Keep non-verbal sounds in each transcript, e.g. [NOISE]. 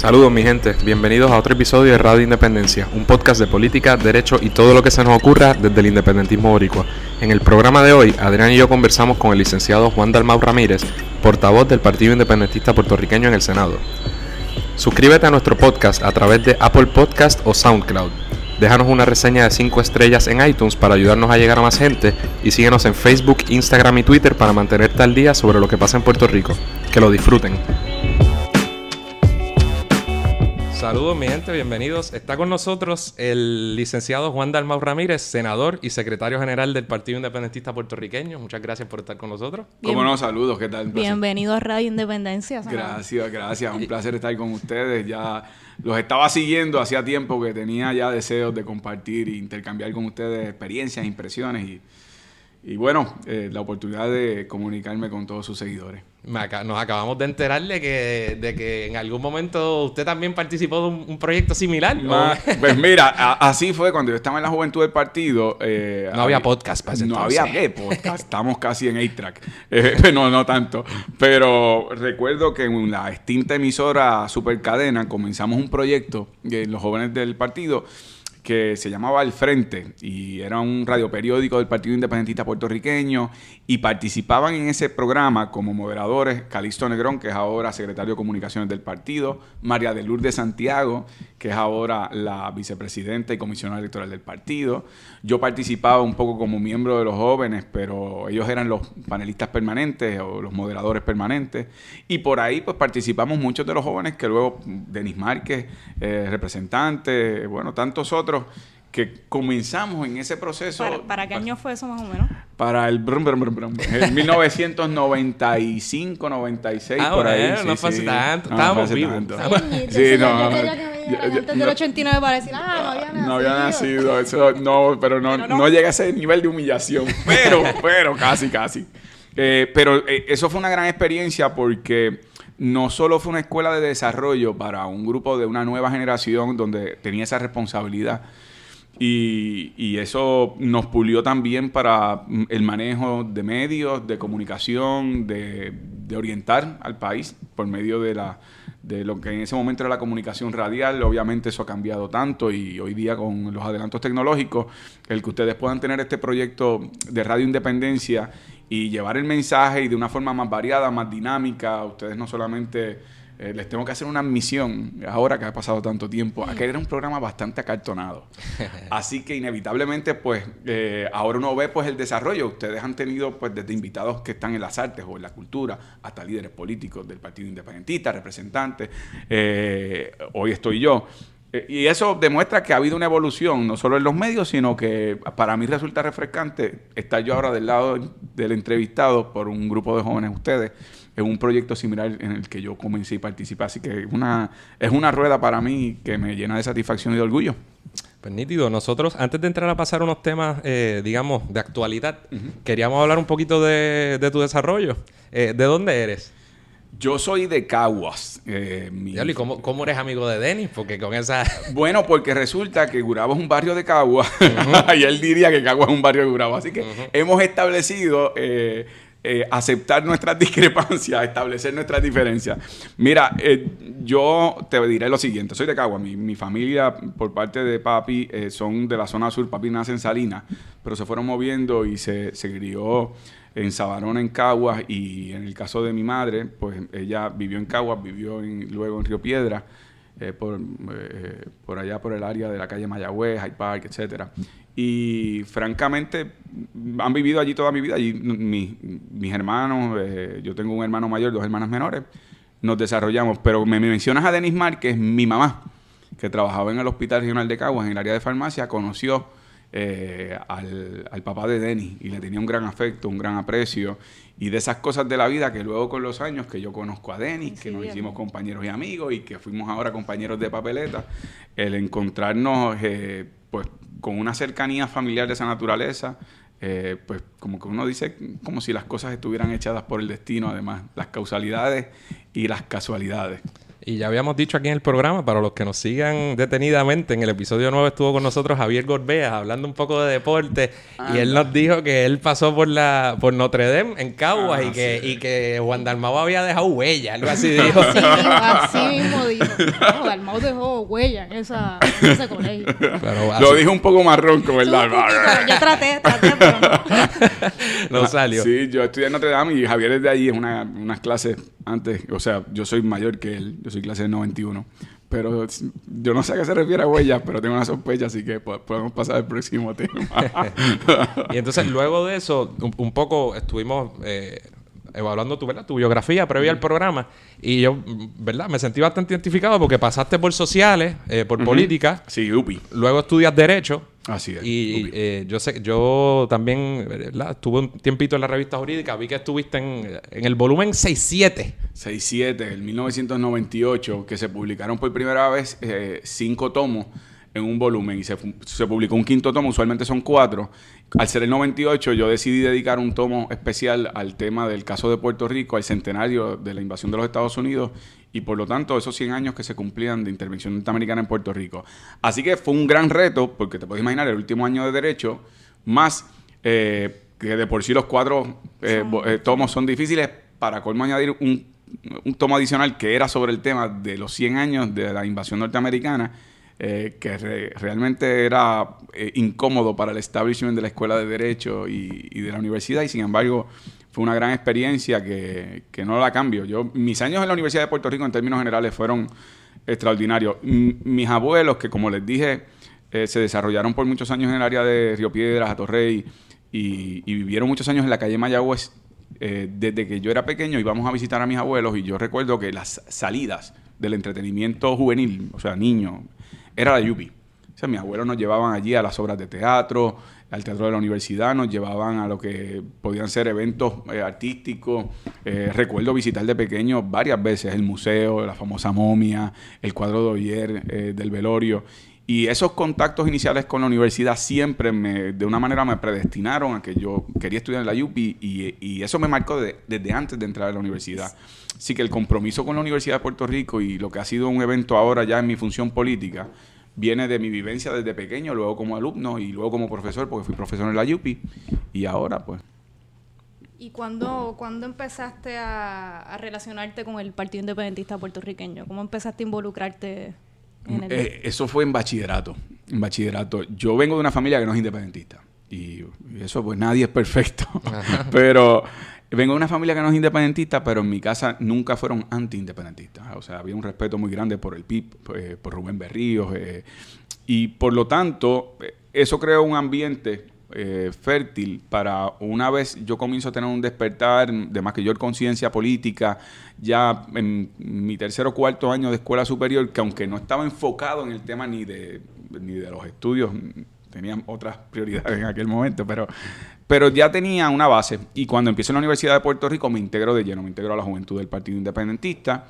Saludos mi gente, bienvenidos a otro episodio de Radio Independencia, un podcast de política, derecho y todo lo que se nos ocurra desde el independentismo boricua. En el programa de hoy, Adrián y yo conversamos con el licenciado Juan Dalmau Ramírez, portavoz del Partido Independentista Puertorriqueño en el Senado. Suscríbete a nuestro podcast a través de Apple Podcast o SoundCloud. Déjanos una reseña de 5 estrellas en iTunes para ayudarnos a llegar a más gente y síguenos en Facebook, Instagram y Twitter para mantenerte al día sobre lo que pasa en Puerto Rico. Que lo disfruten. Saludos mi gente, bienvenidos. Está con nosotros el licenciado Juan Dalmau Ramírez, senador y secretario general del Partido Independentista Puertorriqueño. Muchas gracias por estar con nosotros. ¿Cómo no? Saludos, ¿qué tal? Bienvenido a Radio Independencia. Gracias, gracias. Un placer estar con ustedes. Ya los estaba siguiendo hacía tiempo que tenía ya deseos de compartir e intercambiar con ustedes experiencias, impresiones y y bueno, eh, la oportunidad de comunicarme con todos sus seguidores. Nos acabamos de enterar de que, de que en algún momento usted también participó de un, proyecto similar. pues mira, así fue cuando yo estaba en la juventud del partido. Eh, no había, podcast para No había podcast, estamos casi en A-Track. Eh, [LAUGHS] no, no tanto. Pero recuerdo que en la extinta emisora Supercadena comenzamos un proyecto, los jóvenes del partido, que se llamaba El Frente y era un radioperiódico del Partido Independentista Puertorriqueño y participaban en ese programa como moderadores Calixto Negrón, que es ahora secretario de Comunicaciones del partido, María de Lourdes Santiago, que es ahora la vicepresidenta y comisionada electoral del partido. Yo participaba un poco como miembro de los jóvenes, pero ellos eran los panelistas permanentes o los moderadores permanentes. Y por ahí pues participamos muchos de los jóvenes que luego Denis Márquez, eh, representante, bueno, tantos otros que comenzamos en ese proceso. ¿Para, qué año fue eso más o menos? Para el brum, brum, brum, en 1995, 96, ah, por ahí. no fue hace tanto. Estábamos vivos. Sí, no. Antes del 89 para decir, ah, no había nacido. No había nacido, eso, no, pero no, no, llega a ese nivel de humillación. Pero, pero, casi, casi. Eh, pero eh, eso fue una gran experiencia porque no solo fue una escuela de desarrollo para un grupo de una nueva generación donde tenía esa responsabilidad, y, eso nos pulió también para el manejo de medios, de comunicación, de, orientar al país por medio de, la, de lo que en ese momento era la comunicación radial. Obviamente eso ha cambiado tanto y hoy día con los adelantos tecnológicos, el que ustedes puedan tener este proyecto de Radio Independencia y llevar el mensaje y de una forma más variada, más dinámica, ustedes no solamente eh, les tengo que hacer una admisión, ahora que ha pasado tanto tiempo, aquel era un programa bastante acartonado. [LAUGHS] Así que inevitablemente, pues, eh, ahora uno ve pues el desarrollo. Ustedes han tenido, pues, desde invitados que están en las artes o en la cultura, hasta líderes políticos del Partido Independentista, representantes. Eh, hoy estoy yo. Y eso demuestra que ha habido una evolución, no solo en los medios, sino que para mí resulta refrescante estar yo ahora del lado del entrevistado por un grupo de jóvenes ustedes en un proyecto similar en el que yo comencé y participé. Así que una, es una rueda para mí que me llena de satisfacción y de orgullo. Pues nítido, nosotros antes de entrar a pasar unos temas, eh, digamos, de actualidad, queríamos hablar un poquito de, tu desarrollo. Eh, ¿De dónde eres? Yo soy de Caguas. Eh, ¿Y cómo, cómo, eres amigo de Denis? Porque con esa... [LAUGHS] Bueno, porque resulta que Gurabo es un barrio de Caguas. [LAUGHS] y él diría que Caguas es un barrio de Gurabo. Así que hemos establecido eh, eh, aceptar nuestras [LAUGHS] discrepancias, establecer nuestras diferencias. Mira, eh, yo te diré lo siguiente, soy de Cagua, mi, familia por parte de papi eh, son de la zona sur, papi nace en Salinas, pero se fueron moviendo y se, se crió en Sabarona, en Caguas, y en el caso de mi madre, pues ella vivió en Caguas, vivió luego en Río Piedra, por, por allá por el área de la calle Mayagüez, High Park, etcétera. Y francamente, han vivido allí toda mi vida. Allí mis hermanos, eh, yo tengo un hermano mayor, dos hermanas menores, nos desarrollamos. Pero me mencionas a Denis es mi mamá, que trabajaba en el Hospital Regional de Caguas, en el área de farmacia, conoció eh, al, papá de Denis y le tenía un gran afecto, un gran aprecio. Y de esas cosas de la vida que luego con los años que yo conozco a Denis, que nos hicimos compañeros y amigos y que fuimos ahora compañeros de papeleta, el encontrarnos, eh, pues con una cercanía familiar de esa naturaleza, eh, pues como que uno dice como si las cosas estuvieran echadas por el destino, además, las causalidades y las casualidades. Y ya habíamos dicho aquí en el programa, para los que nos sigan detenidamente, en el episodio 9 estuvo con nosotros Javier Gorbea hablando un poco de deporte y él nos dijo que él pasó por la por Notre Dame en Caguas y, que, y que Juan Dalmau había dejado huella, algo así dijo. así mismo [LAUGHS] dijo, no, Dalmau dejó huella en, esa, en ese colegio. Lo dijo un poco más ronco, ¿verdad? yo traté, traté, pero no. [LAUGHS] no salió. Sí, yo estudié en Notre Dame y Javier es de ahí, es una, unas clases antes, o sea, yo soy mayor que él, yo soy clase de 91. Pero yo no sé a qué se refiere a huellas, pero tengo una sospecha, así que podemos pasar al próximo [LAUGHS] tema. y entonces, luego de eso, un, poco estuvimos eh, evaluando tu, ¿verdad? tu biografía previa al programa. Y yo, ¿verdad? Me sentí bastante identificado porque pasaste por sociales, eh, por política. Sí, UPI. Luego estudias Derecho. Así es. Y eh, yo sé, yo también ¿verdad? estuve un tiempito en la revista jurídica, vi que estuviste en, en el volumen 6-7. 6-7, en 1998, que se publicaron por primera vez eh, cinco tomos en un volumen y se, se, publicó un quinto tomo, usualmente son cuatro. Al ser el 98 yo decidí dedicar un tomo especial al tema del caso de Puerto Rico, al centenario de la invasión de los Estados Unidos y por lo tanto esos 100 años que se cumplían de intervención norteamericana en Puerto Rico. Así que fue un gran reto, porque te puedes imaginar el último año de derecho, más eh, que de por sí los cuatro eh, eh, tomos son difíciles, para colmo añadir un, un, tomo adicional que era sobre el tema de los 100 años de la invasión norteamericana, que realmente era incómodo para el establishment de la escuela de derecho y, de la universidad, y sin embargo fue una gran experiencia que, que, no la cambio. Yo, mis años en la Universidad de Puerto Rico en términos generales fueron extraordinarios. mis abuelos, que como les dije, eh, se desarrollaron por muchos años en el área de Río Piedras, Atorrey, y, y vivieron muchos años en la calle Mayagüez. Eh, desde que yo era pequeño íbamos a visitar a mis abuelos y yo recuerdo que las salidas del entretenimiento juvenil, o sea, niño, era la Yupi. O sea, mis abuelos nos llevaban allí a las obras de teatro, al teatro de la universidad, nos llevaban a lo que podían ser eventos eh, artísticos. Eh, recuerdo visitar de pequeño varias veces el museo, la famosa momia, el cuadro de Oyer eh, del velorio. Y esos contactos iniciales con la universidad siempre me, de una manera me predestinaron a que yo quería estudiar en la UPI y, y eso me marcó desde antes de entrar a la universidad. Así que el compromiso con la Universidad de Puerto Rico y lo que ha sido un evento ahora ya en mi función política, viene de mi vivencia desde pequeño, luego como alumno y luego como profesor, porque fui profesor en la UPI y ahora pues. ¿Y cuándo, cuando empezaste a, relacionarte con el Partido Independentista puertorriqueño? ¿Cómo empezaste a involucrarte en el... Eh, eso fue en bachillerato, en bachillerato. Yo vengo de una familia que no es independentista y eso pues nadie es perfecto, [LAUGHS] pero Vengo de una familia que no es independentista, pero en mi casa nunca fueron anti-independentistas. O sea, había un respeto muy grande por el PIB, eh, por Rubén Berríos. Eh, y por lo tanto, eh, eso creó un ambiente fértil para una vez yo comienzo a tener un despertar de mayor conciencia política, ya en mi tercer o cuarto año de escuela superior, que aunque no estaba enfocado en el tema ni de, ni de los estudios, tenían otras prioridades en aquel momento, pero pero ya tenía una base y cuando empiezo en la Universidad de Puerto Rico me integro de lleno, me integro a la juventud del Partido Independentista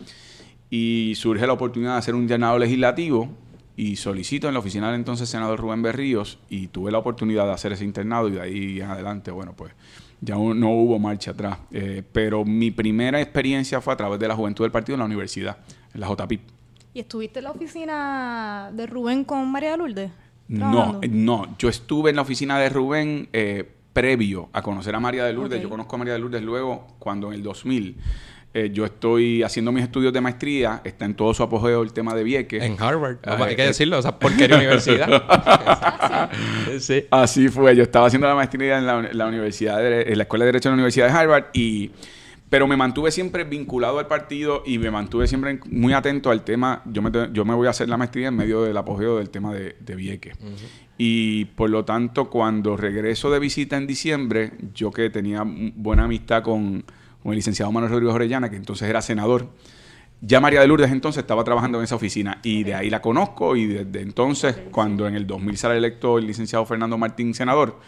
y surge la oportunidad de hacer un llenado legislativo y solicito en la oficina del entonces senador Rubén Berríos y tuve la oportunidad de hacer ese internado y de ahí en adelante, bueno, pues ya no hubo marcha atrás. Eh, pero mi primera experiencia fue a través de la juventud del partido en la universidad, en la JPIP. ¿Y estuviste en la oficina de Rubén con María Lourdes? No, no, yo estuve en la oficina de Rubén eh, previo a conocer a María de Lourdes. Yo conozco a María de Lourdes luego cuando en el 2000 eh, yo estoy haciendo mis estudios de maestría, está en todo su apogeo el tema de Vieques. En Harvard, ah, hay que eh, decirlo, o sea, [LAUGHS] porquería universidad. sí. Así fue, yo estaba haciendo la maestría en la, universidad, en la Escuela de Derecho de la Universidad de Harvard y pero me mantuve siempre vinculado al partido y me mantuve siempre muy atento al tema. Yo me, yo me voy a hacer la maestría en medio del apogeo del tema de, de Vieques. Y por lo tanto, cuando regreso de visita en diciembre, yo que tenía buena amistad con, el licenciado Manuel Rodríguez Orellana, que entonces era senador, ya María de Lourdes entonces estaba trabajando en esa oficina y de ahí la conozco y desde entonces, cuando en el 2000 sale electo el licenciado Fernando Martín senador,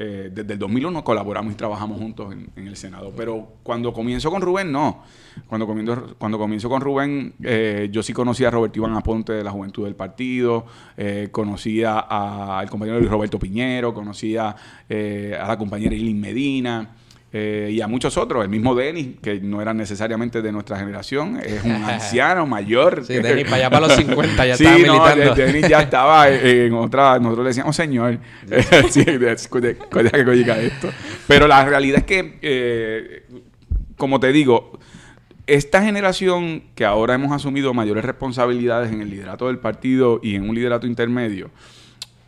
eh, desde el 2001 colaboramos y trabajamos juntos en, el Senado. Pero cuando comienzo con Rubén, no. Cuando comienzo, cuando comienzo con Rubén, eh, yo sí conocía a Roberto Iván Aponte de la Juventud del Partido, eh, conocía al compañero Roberto Piñero, conocía a la compañera Ilín Medina. Eh, y a muchos otros, el mismo Denis, que no era necesariamente de nuestra generación, es un [LAUGHS] anciano mayor. Sí, Denis para allá para los [LAUGHS] 50 ya estaba [LAUGHS] militando. Denis ya estaba en otra, nosotros le decíamos señor, sí, que esto. Pero la realidad es que, eh, como te digo, esta generación que ahora hemos asumido mayores responsabilidades en el liderato del partido y en un liderato intermedio,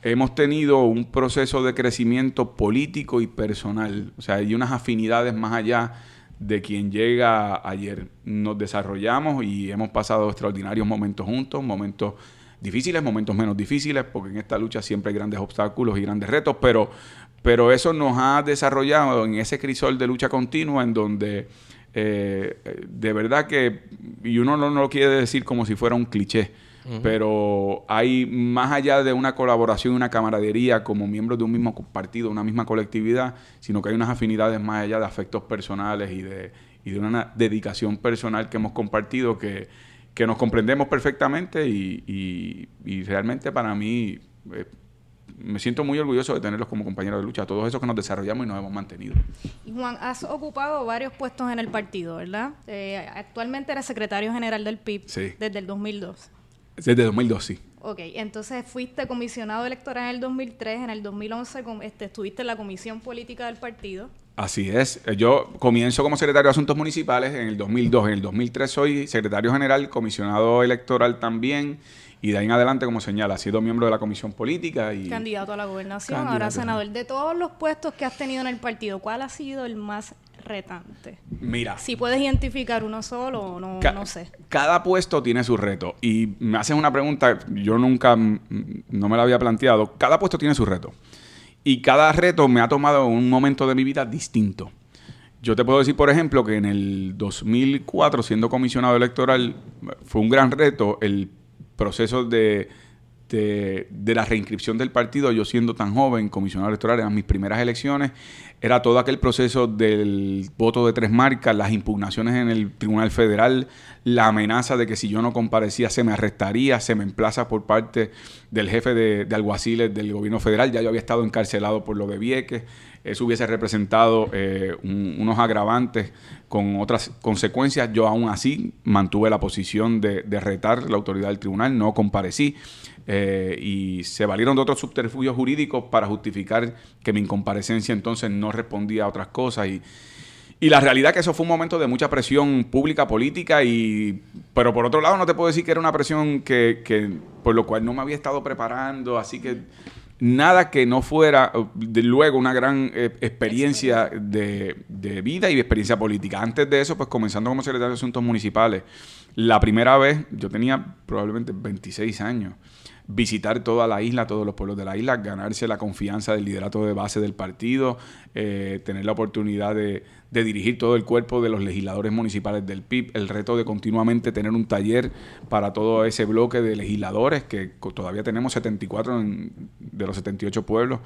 hemos tenido un proceso de crecimiento político y personal. O sea, hay unas afinidades más allá de quien llega ayer. Nos desarrollamos y hemos pasado extraordinarios momentos juntos, momentos difíciles, momentos menos difíciles, porque en esta lucha siempre hay grandes obstáculos y grandes retos, pero, pero eso nos ha desarrollado en ese crisol de lucha continua en donde eh, de verdad que, y uno no, no lo quiere decir como si fuera un cliché, pero hay más allá de una colaboración, una camaradería como miembros de un mismo partido, una misma colectividad, sino que hay unas afinidades más allá de afectos personales y de, y de una dedicación personal que hemos compartido que, que nos comprendemos perfectamente y, y, realmente para mí eh, me siento muy orgulloso de tenerlos como compañeros de lucha, todos esos que nos desarrollamos y nos hemos mantenido. Y Juan, has ocupado varios puestos en el partido, ¿verdad? Eh, actualmente eres secretario general del PIB desde el 2002. Desde 2002, sí. Ok, entonces fuiste comisionado electoral en el 2003, en el 2011 este, estuviste en la comisión política del partido. Así es, yo comienzo como secretario de Asuntos Municipales en el 2002, en el 2003 soy secretario general, comisionado electoral también, y de ahí en adelante, como señala, ha sido miembro de la comisión política y... Candidato a la gobernación, ahora senador. De todos los puestos que has tenido en el partido, ¿cuál ha sido el más retante? Mira. Si puedes identificar uno solo o no, no sé. Cada puesto tiene su reto. Y me haces una pregunta, yo nunca, no me la había planteado. Cada puesto tiene su reto. Y cada reto me ha tomado un momento de mi vida distinto. Yo te puedo decir, por ejemplo, que en el 2004, siendo comisionado electoral, fue un gran reto el proceso de de, la reinscripción del partido, yo siendo tan joven, comisionado electoral, eran mis primeras elecciones, era todo aquel proceso del voto de tres marcas, las impugnaciones en el Tribunal Federal, la amenaza de que si yo no comparecía se me arrestaría, se me emplaza por parte del jefe de, alguaciles del gobierno federal, ya yo había estado encarcelado por lo de Vieques, eso hubiese representado eh, unos agravantes con otras consecuencias. Yo aún así mantuve la posición de, de retar la autoridad del tribunal, no comparecí. Eh, y se valieron de otros subterfugios jurídicos para justificar que mi incomparecencia entonces no respondía a otras cosas y, y la realidad es que eso fue un momento de mucha presión pública, política, y pero por otro lado no te puedo decir que era una presión que, que por lo cual no me había estado preparando, así que nada que no fuera luego una gran eh, experiencia de, de, vida y de experiencia política. Antes de eso, pues comenzando como secretario de Asuntos Municipales, la primera vez yo tenía probablemente 26 años visitar toda la isla, todos los pueblos de la isla, ganarse la confianza del liderato de base del partido, eh, tener la oportunidad de, dirigir todo el cuerpo de los legisladores municipales del PIB, el reto de continuamente tener un taller para todo ese bloque de legisladores, que todavía tenemos 74 de los 78 pueblos,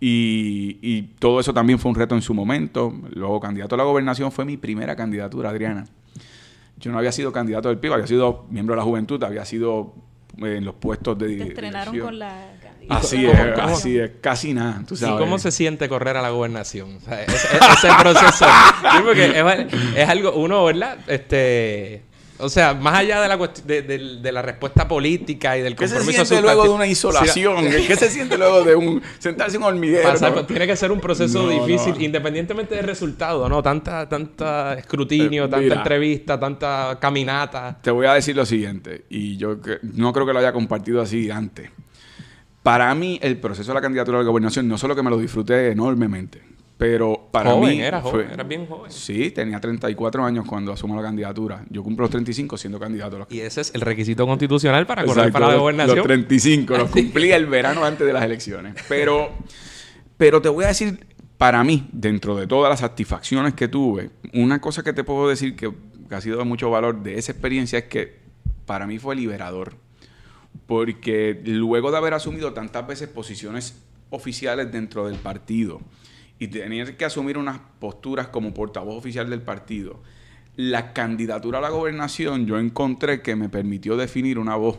y, y todo eso también fue un reto en su momento. Luego, candidato a la gobernación fue mi primera candidatura, Adriana. Yo no había sido candidato del PIB, había sido miembro de la juventud, había sido en los puestos de Te estrenaron con la Así es, así es, casi nada. ¿tú sabes? ¿Y cómo se siente correr a la gobernación? O sea, ese, proceso. [LAUGHS] porque es, algo, uno, ¿verdad? Este, o sea, más allá de la, de, de, la respuesta política y del compromiso ¿Qué se siente luego de una insolación? ¿Qué se siente luego de un sentarse en un hormiguero? Tiene que ser un proceso difícil, independientemente del resultado, ¿no? Tanta, tanta escrutinio, eh, tanta entrevista, tanta caminata. Te voy a decir lo siguiente, y yo no creo que lo haya compartido así antes. Para mí, el proceso de la candidatura a la gobernación no solo que me lo disfruté enormemente, pero para mí. Era joven, era bien joven. Sí, tenía 34 años cuando asumo la candidatura. Yo cumplo los 35 siendo candidato. Y ese es el requisito constitucional para correr para la gobernación. Los 35, los [LAUGHS] cumplí el verano antes de las elecciones. Pero, pero te voy a decir, para mí, dentro de todas las satisfacciones que tuve, una cosa que te puedo decir que, que ha sido de mucho valor de esa experiencia es que para mí fue liberador. Porque luego de haber asumido tantas veces posiciones oficiales dentro del partido, y tener que asumir unas posturas como portavoz oficial del partido, la candidatura a la gobernación yo encontré que me permitió definir una voz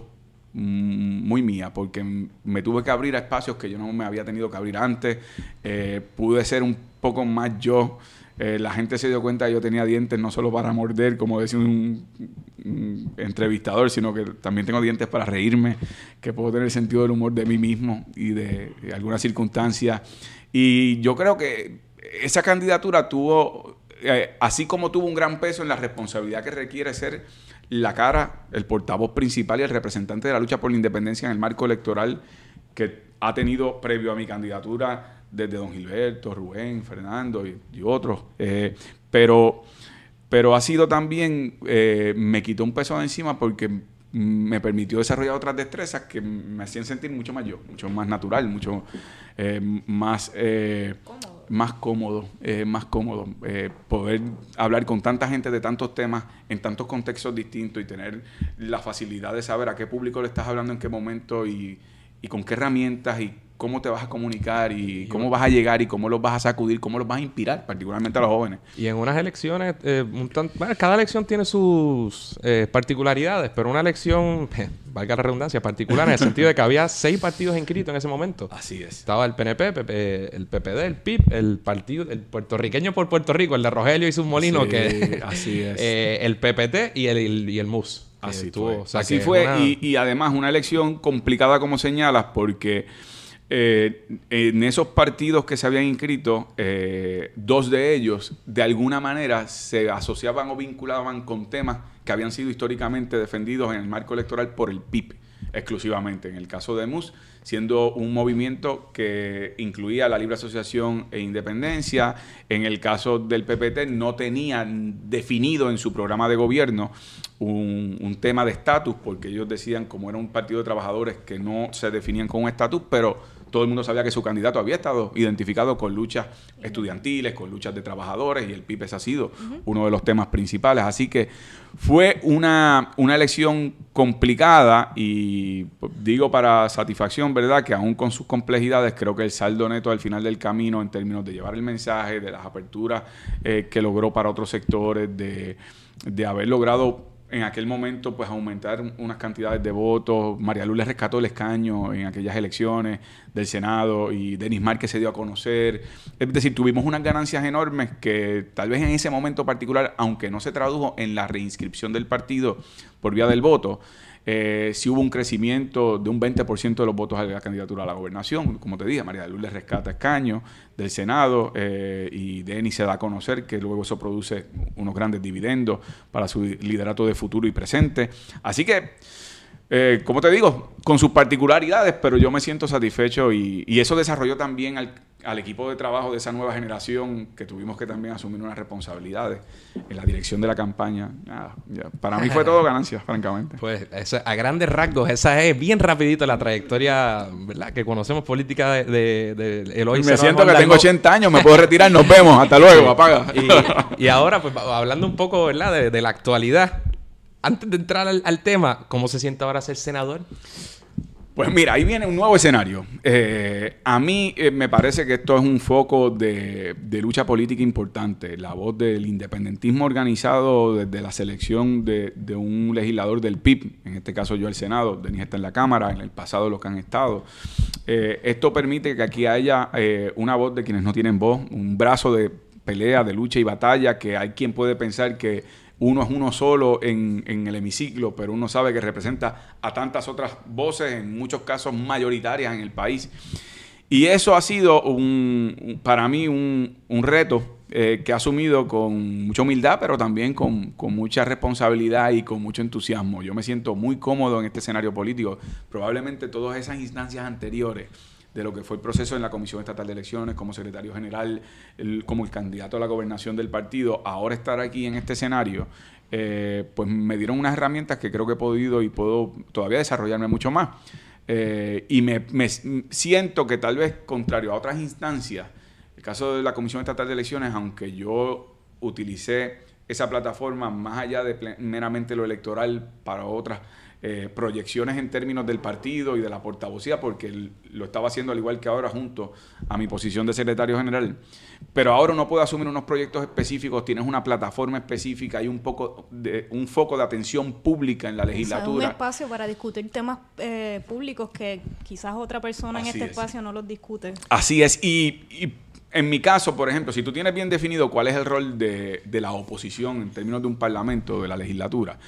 mm, muy mía, porque me tuve que abrir a espacios que yo no me había tenido que abrir antes, eh, pude ser un poco más yo. Eh, la gente se dio cuenta que yo tenía dientes no solo para morder, como decía un, entrevistador, sino que también tengo dientes para reírme, que puedo tener sentido del humor de mí mismo y de, de algunas circunstancias. Y yo creo que esa candidatura tuvo eh, así como tuvo un gran peso en la responsabilidad que requiere ser la cara, el portavoz principal y el representante de la lucha por la independencia en el marco electoral que ha tenido previo a mi candidatura desde don Gilberto, Rubén, Fernando y, otros. Eh, pero, pero ha sido también, eh, me quitó un peso de encima porque me permitió desarrollar otras destrezas que me hacían sentir mucho más yo, mucho más natural, mucho eh, más, cómodo. más cómodo, más cómodo. poder hablar con tanta gente de tantos temas en tantos contextos distintos y tener la facilidad de saber a qué público le estás hablando en qué momento y, y con qué herramientas y cómo te vas a comunicar y cómo vas a llegar y cómo los vas a sacudir, cómo los vas a inspirar, particularmente a los jóvenes. Y en unas elecciones, eh, cada elección tiene sus eh, particularidades, pero una elección, [LAUGHS] valga la redundancia, particular en el sentido de que había seis partidos inscritos en ese momento. Así es. Estaba el PNP, el PPD, el PIB, el partido, el puertorriqueño por Puerto Rico, el de Rogelio y sus molinos, que así es. [LAUGHS] Eh, el PPT y el, y el MUS. Así fue. Así fue y, y además una elección complicada como señalas porque eh, en esos partidos que se habían inscrito, eh, dos de ellos de alguna manera se asociaban o vinculaban con temas que habían sido históricamente defendidos en el marco electoral por el PIB exclusivamente. En el caso de MUS, siendo un movimiento que incluía la libre asociación e independencia. En el caso del PPT, no tenían definido en su programa de gobierno un, un tema de estatus, porque ellos decían, como era un partido de trabajadores, que no se definían con un estatus, pero todo el mundo sabía que su candidato había estado identificado con luchas estudiantiles, con luchas de trabajadores y el PIPES ha sido uno de los temas principales. Así que fue una, una elección complicada y pues, digo para satisfacción, ¿verdad? Que aún con sus complejidades creo que el saldo neto al final del camino en términos de llevar el mensaje, de las aperturas eh, que logró para otros sectores, de, de haber logrado en aquel momento pues aumentar unas cantidades de votos. María Luz le rescató el escaño en aquellas elecciones del Senado y Denis Márquez se dio a conocer. Es decir, tuvimos unas ganancias enormes que tal vez en ese momento particular, aunque no se tradujo en la reinscripción del partido por vía del voto, eh, si hubo un crecimiento de un 20% de los votos a la candidatura a la gobernación. Como te dije, María de le rescata escaño del Senado eh, y Denis se da a conocer que luego eso produce unos grandes dividendos para su liderato de futuro y presente. Así que eh, como te digo, con sus particularidades, pero yo me siento satisfecho y, eso desarrolló también al, equipo de trabajo de esa nueva generación que tuvimos que también asumir unas responsabilidades en la dirección de la campaña. para mí fue todo ganancia, [LAUGHS] francamente. Pues a grandes rasgos, esa es bien rapidito la trayectoria ¿verdad? que conocemos política de, de, Eloy. Me siento que tengo 80 años, me puedo retirar, nos vemos, hasta [LAUGHS] luego, apaga. Y, ahora, pues hablando un poco ¿verdad? de la actualidad antes de entrar al, tema, ¿cómo se siente ahora ser senador? Pues mira, ahí viene un nuevo escenario. Eh, a mí eh, me parece que esto es un foco de, lucha política importante. La voz del independentismo organizado desde la selección de, un legislador del PIB, en este caso yo el Senado, Denis está en la Cámara, en el pasado los que han estado. Eh, esto permite que aquí haya una voz de quienes no tienen voz, un brazo de pelea, de lucha y batalla, que hay quien puede pensar que uno es uno solo en, el hemiciclo, pero uno sabe que representa a tantas otras voces, en muchos casos mayoritarias en el país. Y eso ha sido un, para mí un, reto eh, que ha asumido con mucha humildad, pero también con, con, mucha responsabilidad y con mucho entusiasmo. Yo me siento muy cómodo en este escenario político. Probablemente todas esas instancias anteriores de lo que fue el proceso en la Comisión Estatal de Elecciones, como secretario general, como el candidato a la gobernación del partido, ahora estar aquí en este escenario, eh, pues me dieron unas herramientas que creo que he podido y puedo todavía desarrollarme mucho más. Eh, y me, siento que tal vez, contrario a otras instancias, el caso de la Comisión Estatal de Elecciones, aunque yo utilicé esa plataforma más allá de meramente lo electoral para otras eh, proyecciones en términos del partido y de la portavocía, porque lo estaba haciendo al igual que ahora junto a mi posición de secretario general. Pero ahora no puedo asumir unos proyectos específicos, tienes una plataforma específica, hay un poco de un foco de atención pública en la legislatura. un espacio para discutir temas eh, públicos que quizás otra persona en este espacio no los discute. Así es, y, en mi caso, por ejemplo, si tú tienes bien definido cuál es el rol de, de la oposición en términos de un parlamento, de la legislatura,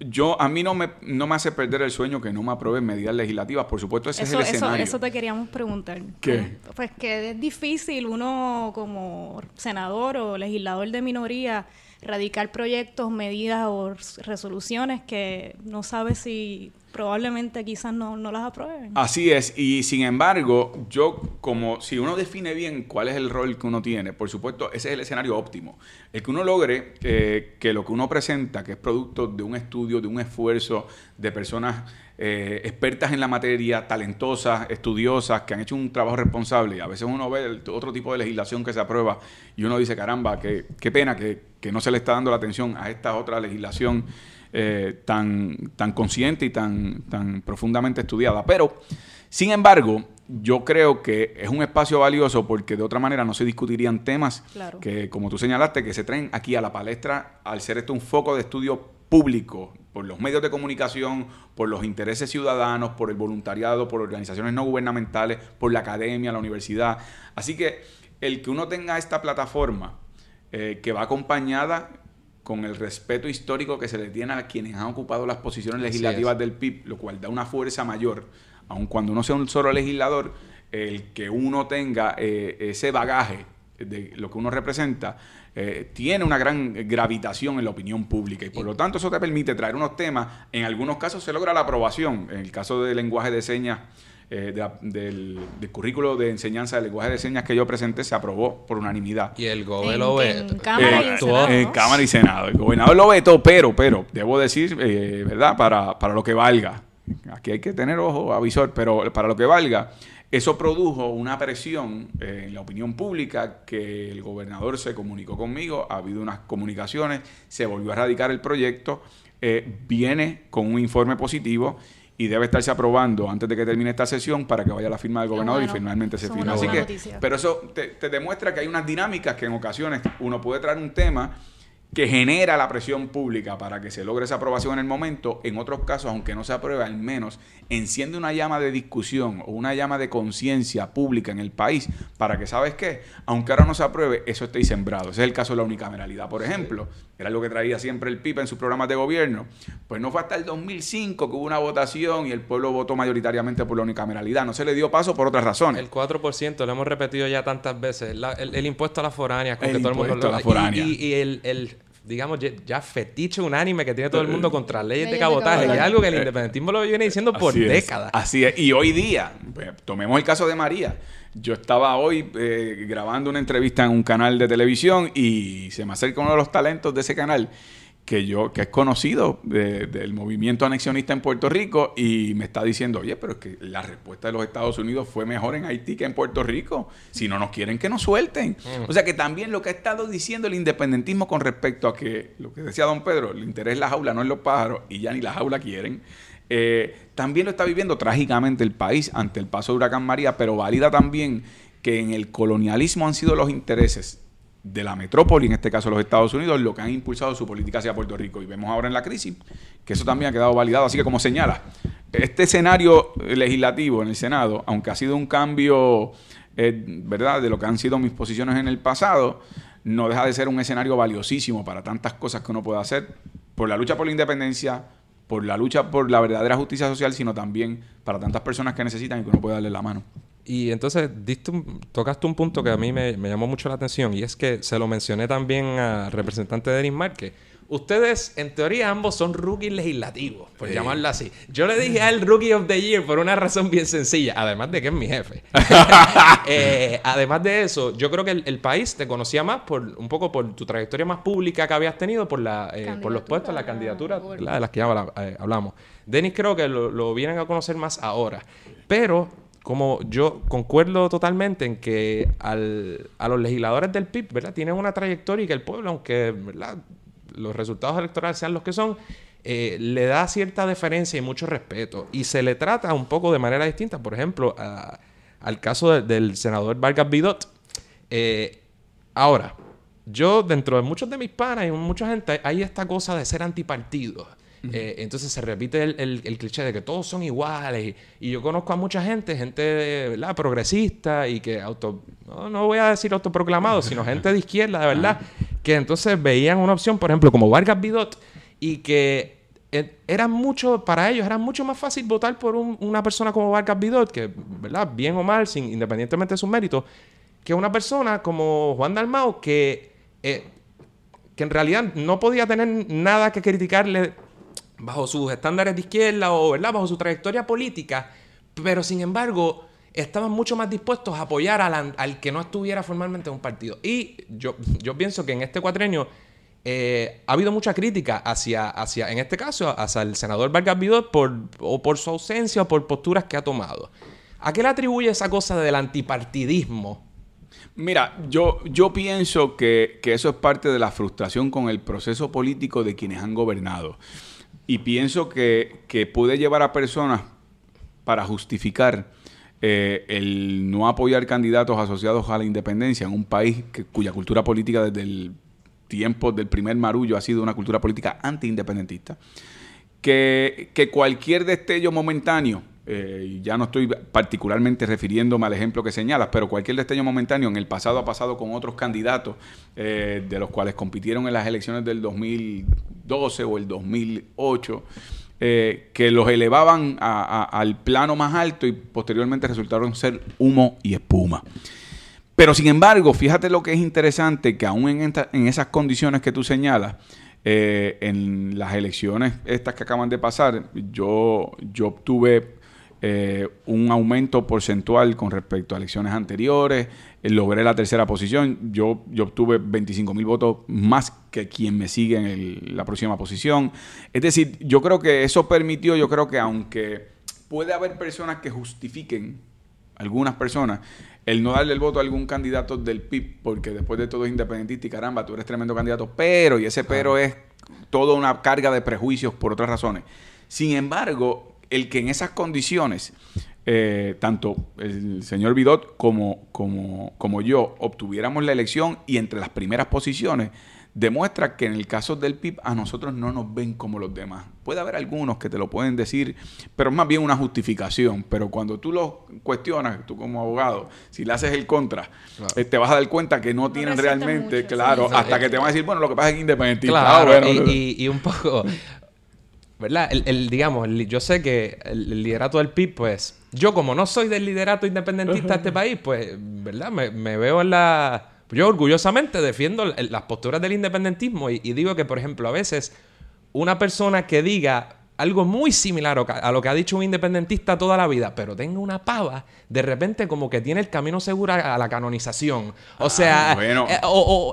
yo a mí no me, no me hace perder el sueño que no me aprueben medidas legislativas. Por supuesto, ese eso, es el escenario. Eso, te queríamos preguntar. ¿Qué? Pues que es difícil uno como senador o legislador de minoría radicar proyectos, medidas o resoluciones que no sabe si probablemente quizás no, no, las aprueben. Así es, y sin embargo, yo como si uno define bien cuál es el rol que uno tiene, por supuesto, ese es el escenario óptimo. El que uno logre eh, que lo que uno presenta, que es producto de un estudio, de un esfuerzo de personas eh, expertas en la materia, talentosas, estudiosas, que han hecho un trabajo responsable, y a veces uno ve otro tipo de legislación que se aprueba y uno dice, caramba, qué, qué pena que, que no se le está dando la atención a esta otra legislación eh, tan, tan consciente y tan, tan profundamente estudiada. Pero, sin embargo, yo creo que es un espacio valioso porque de otra manera no se discutirían temas que, como tú señalaste, que se traen aquí a la palestra al ser esto un foco de estudio público por los medios de comunicación, por los intereses ciudadanos, por el voluntariado, por organizaciones no gubernamentales, por la academia, la universidad. Así que el que uno tenga esta plataforma eh, que va acompañada con el respeto histórico que se le tiene a quienes han ocupado las posiciones legislativas del PIB, lo cual da una fuerza mayor, aun cuando uno sea un solo legislador, el que uno tenga eh, ese bagaje de lo que uno representa, eh, tiene una gran gravitación en la opinión pública y por lo tanto eso te permite traer unos temas, en algunos casos se logra la aprobación, en el caso del lenguaje de señas eh, del, currículo de enseñanza del lenguaje de señas que yo presenté se aprobó por unanimidad. Y el gobernador lo En, Cámara, y eh, Senado, en Cámara y Senado. El gobernador lo vetó, pero, pero, debo decir, eh, ¿verdad? Para, para lo que valga. Aquí hay que tener ojo, avisor, pero para lo que valga, eso produjo una presión en la opinión pública que el gobernador se comunicó conmigo, ha habido unas comunicaciones, se volvió a radicar el proyecto, viene con un informe positivo y debe estarse aprobando antes de que termine esta sesión para que vaya la firma del gobernador y finalmente se firme. Así que, pero eso te, te, demuestra que hay unas dinámicas que en ocasiones uno puede traer un tema que genera la presión pública para que se logre esa aprobación en el momento, en otros casos, aunque no se apruebe, al menos enciende una llama de discusión o una llama de conciencia pública en el país para que, ¿sabes qué? Aunque ahora no se apruebe, eso esté sembrado. Ese es el caso de la unicameralidad, por ejemplo. Era lo que traía siempre el PIB en sus programas de gobierno. Pues no fue hasta el 2005 que hubo una votación y el pueblo votó mayoritariamente por la unicameralidad. No se le dio paso por otras razones. El 4%, lo hemos repetido ya tantas veces. el, impuesto a las foráneas, con el que todo el mundo lo... A la y, y, el digamos, ya fetiche unánime que tiene todo el mundo contra leyes, de cabotaje. Y es algo que el independentismo lo viene diciendo por décadas. Así es. Y hoy día, pues, tomemos el caso de María. Yo estaba hoy eh, grabando una entrevista en un canal de televisión y se me acerca uno de los talentos de ese canal que yo que es conocido del movimiento anexionista en Puerto Rico y me está diciendo, oye, pero es que la respuesta de los Estados Unidos fue mejor en Haití que en Puerto Rico. Si no nos quieren, que nos suelten. Mm. O sea que también lo que ha estado diciendo el independentismo con respecto a que, lo que decía don Pedro, el interés es la jaula, no es los pájaros, y ya ni la jaula quieren. Eh, también lo está viviendo trágicamente el país ante el paso de Huracán María, pero valida también que en el colonialismo han sido los intereses de la metrópoli, en este caso los Estados Unidos, lo que han impulsado su política hacia Puerto Rico. Y vemos ahora en la crisis que eso también ha quedado validado. Así que como señala, este escenario legislativo en el Senado, aunque ha sido un cambio, eh, ¿verdad?, de lo que han sido mis posiciones en el pasado, no deja de ser un escenario valiosísimo para tantas cosas que uno puede hacer por la lucha por la independencia, por la lucha por la verdadera justicia social, sino también para tantas personas que necesitan y que uno puede darle la mano. Y entonces diste tocaste un punto que a mí me, llamó mucho la atención y es que se lo mencioné también al representante de Denis Márquez. Ustedes, en teoría, ambos son rookies legislativos, por llamarlo así. Yo le dije a él Rookie of the Year por una razón bien sencilla, además de que es mi jefe. [LAUGHS] Eh, además de eso, yo creo que el, país te conocía más por un poco por tu trayectoria más pública que habías tenido, por, la, eh, por los puestos, la candidatura de las que ya eh, hablamos. Denis creo que lo, lo vienen a conocer más ahora. Pero como yo concuerdo totalmente en que al, a los legisladores del PIB, ¿verdad? Tienen una trayectoria y que el pueblo, aunque los resultados electorales sean los que son, eh, le da cierta deferencia y mucho respeto. Y se le trata un poco de manera distinta. Por ejemplo, al caso del senador Vargas Bidot. Eh, ahora, yo dentro de muchos de mis panas y mucha gente, hay esta cosa de ser antipartido. Eh, entonces se repite el, cliché de que todos son iguales. Y, yo conozco a mucha gente, gente ¿verdad? progresista y que auto. No, voy a decir autoproclamado, [LAUGHS] sino gente de izquierda, de verdad, que entonces veían una opción, por ejemplo, como Vargas Bidot, y que era mucho, para ellos era mucho más fácil votar por una persona como Vargas Vidot, que, ¿verdad? Bien o mal, sin, independientemente de sus méritos, que una persona como Juan Dalmau, que, eh, que en realidad no podía tener nada que criticarle bajo sus estándares de izquierda o, ¿verdad? Bajo su trayectoria política, pero sin embargo estaban mucho más dispuestos a apoyar al, al que no estuviera formalmente en un partido. Y yo, yo pienso que en este cuatrenio eh, ha habido mucha crítica hacia, hacia, en este caso, hacia el senador Vargas Vidot por, o por su ausencia o por posturas que ha tomado. ¿A qué le atribuye esa cosa del antipartidismo? Mira, yo, yo pienso que, eso es parte de la frustración con el proceso político de quienes han gobernado. Y pienso que, puede llevar a personas para justificar eh, el no apoyar candidatos asociados a la independencia en un país cuya cultura política desde el tiempos del primer marullo ha sido una cultura política anti-independentista, que, que, cualquier destello momentáneo, eh, ya no estoy particularmente refiriéndome al ejemplo que señalas, pero cualquier destello momentáneo en el pasado ha pasado con otros candidatos eh, de los cuales compitieron en las elecciones del 2012 o el 2008. Eh, que los elevaban al plano más alto y posteriormente resultaron ser humo y espuma. Pero sin embargo, fíjate lo que es interesante, que aún en, en esas condiciones que tú señalas, en las elecciones estas que acaban de pasar, yo, yo obtuve eh, un aumento porcentual con respecto a elecciones anteriores, eh, logré la tercera posición, yo, yo obtuve 25 mil votos más que quien me sigue en la próxima posición. Es decir, yo creo que eso permitió, yo creo que aunque puede haber personas que justifiquen, algunas personas, el no darle el voto a algún candidato del PIB, porque después de todo es independentista y caramba, tú eres tremendo candidato, pero, y ese pero es toda una carga de prejuicios por otras razones. Sin embargo, el que en esas condiciones, eh, tanto el señor Bidot como, como, como yo obtuviéramos la elección y entre las primeras posiciones, demuestra que en el caso del PIB a nosotros no nos ven como los demás. Puede haber algunos que te lo pueden decir, pero es más bien una justificación. Pero cuando tú lo cuestionas, tú como abogado, si le haces el contra, eh, te vas a dar cuenta que no, tienen realmente, claro, hasta que te van a decir, bueno, lo que pasa es que independiente. Claro, ah, y, un poco, ¿verdad? El, digamos, yo sé que el, liderato del PIB, pues, yo como no soy del liderato independentista de este [LAUGHS] país, pues, ¿verdad? me veo en la yo orgullosamente defiendo las posturas del independentismo y, digo que, por ejemplo, a veces una persona que diga algo muy similar a lo que ha dicho un independentista toda la vida, pero tenga una pava, de repente como que tiene el camino seguro a la canonización. O sea, bueno. o,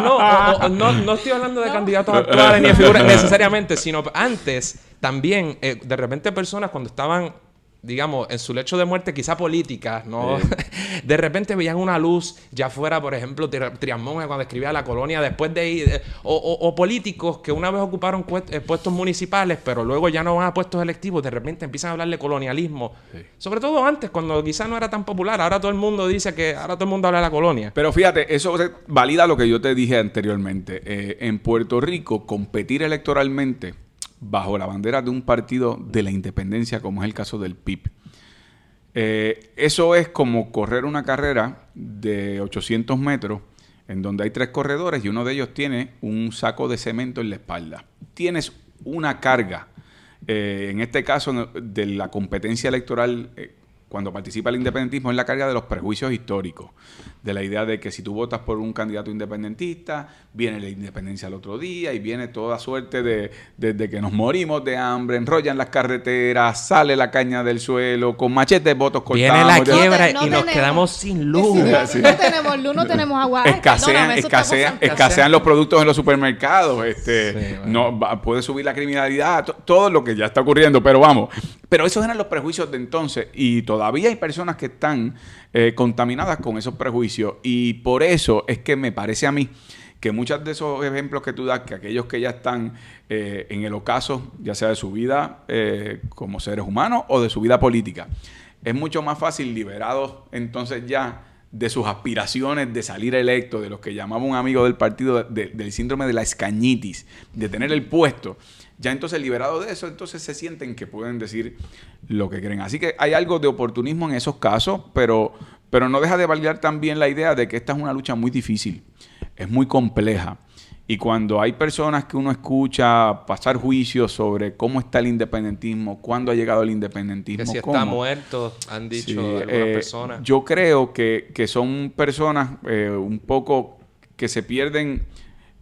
no, no, no, estoy hablando de candidatos actuales ni de [LAUGHS] figuras necesariamente, sino antes también, eh, de repente personas cuando estaban digamos, en su lecho de muerte, quizá política, ¿no? [LAUGHS] de repente veían una luz, ya fuera, por ejemplo, Triamón cuando escribía La Colonia, después de ir, o, políticos que una vez ocuparon eh, puestos municipales, pero luego ya no van a puestos electivos, de repente empiezan a hablar de colonialismo. Sobre todo antes, cuando quizá no era tan popular, ahora todo el mundo dice que, ahora todo el mundo habla de la colonia. Pero fíjate, eso valida lo que yo te dije anteriormente. Eh, en Puerto Rico, competir electoralmente bajo la bandera de un partido de la independencia, como es el caso del PIB. Eh, eso es como correr una carrera de 800 metros en donde hay tres corredores y uno de ellos tiene un saco de cemento en la espalda. Tienes una carga, eh, en este caso de la competencia electoral eh, cuando participa el independentismo es la carga de los prejuicios históricos, de la idea de que si tú votas por un candidato independentista, viene la independencia al otro día y viene toda suerte de, desde que nos morimos de hambre, enrollan las carreteras, sale la caña del suelo, con machetes votos cortados. Viene la quiebra y nos quedamos sin luz. No tenemos luz, no tenemos agua. Escasean, escasean, los productos en los supermercados, este, no puede subir la criminalidad, todo lo que ya está ocurriendo, pero vamos, pero esos eran los prejuicios de entonces y todavía hay personas que están eh, contaminadas con esos prejuicios. Y por eso es que me parece a mí que muchos de esos ejemplos que tú das, que aquellos que ya están eh, en el ocaso, ya sea de su vida eh, como seres humanos o de su vida política, es mucho más fácil liberados entonces ya de sus aspiraciones de salir electo, de los que llamaba un amigo del partido del síndrome de la escañitis, de tener el puesto ya entonces liberado de eso, entonces se sienten que pueden decir lo que creen. Así que hay algo de oportunismo en esos casos, pero, pero no deja de validar también la idea de que esta es una lucha muy difícil, es muy compleja Y cuando hay personas que uno escucha pasar juicios sobre cómo está el independentismo, cuándo ha llegado el independentismo. Que si está muerto, han dicho algunas eh, personas. Yo creo que, que son personas eh, un poco que se pierden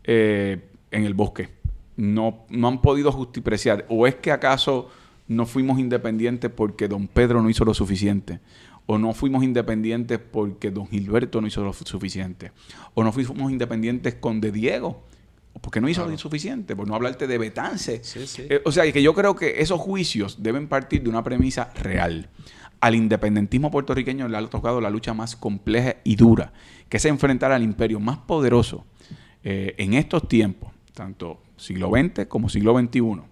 eh, en el bosque. No, no han podido justipreciar. ¿O es que acaso no fuimos independientes porque don Pedro no hizo lo suficiente? o no fuimos independientes porque don Gilberto no hizo lo suficiente, o no fuimos independientes con de Diego, porque no hizo lo suficiente, por no hablarte de Betance. Eh, o sea, que yo creo que esos juicios deben partir de una premisa real. Al independentismo puertorriqueño le ha tocado la lucha más compleja y dura, que es enfrentar al imperio más poderoso eh, en estos tiempos, tanto siglo XX como siglo XXI,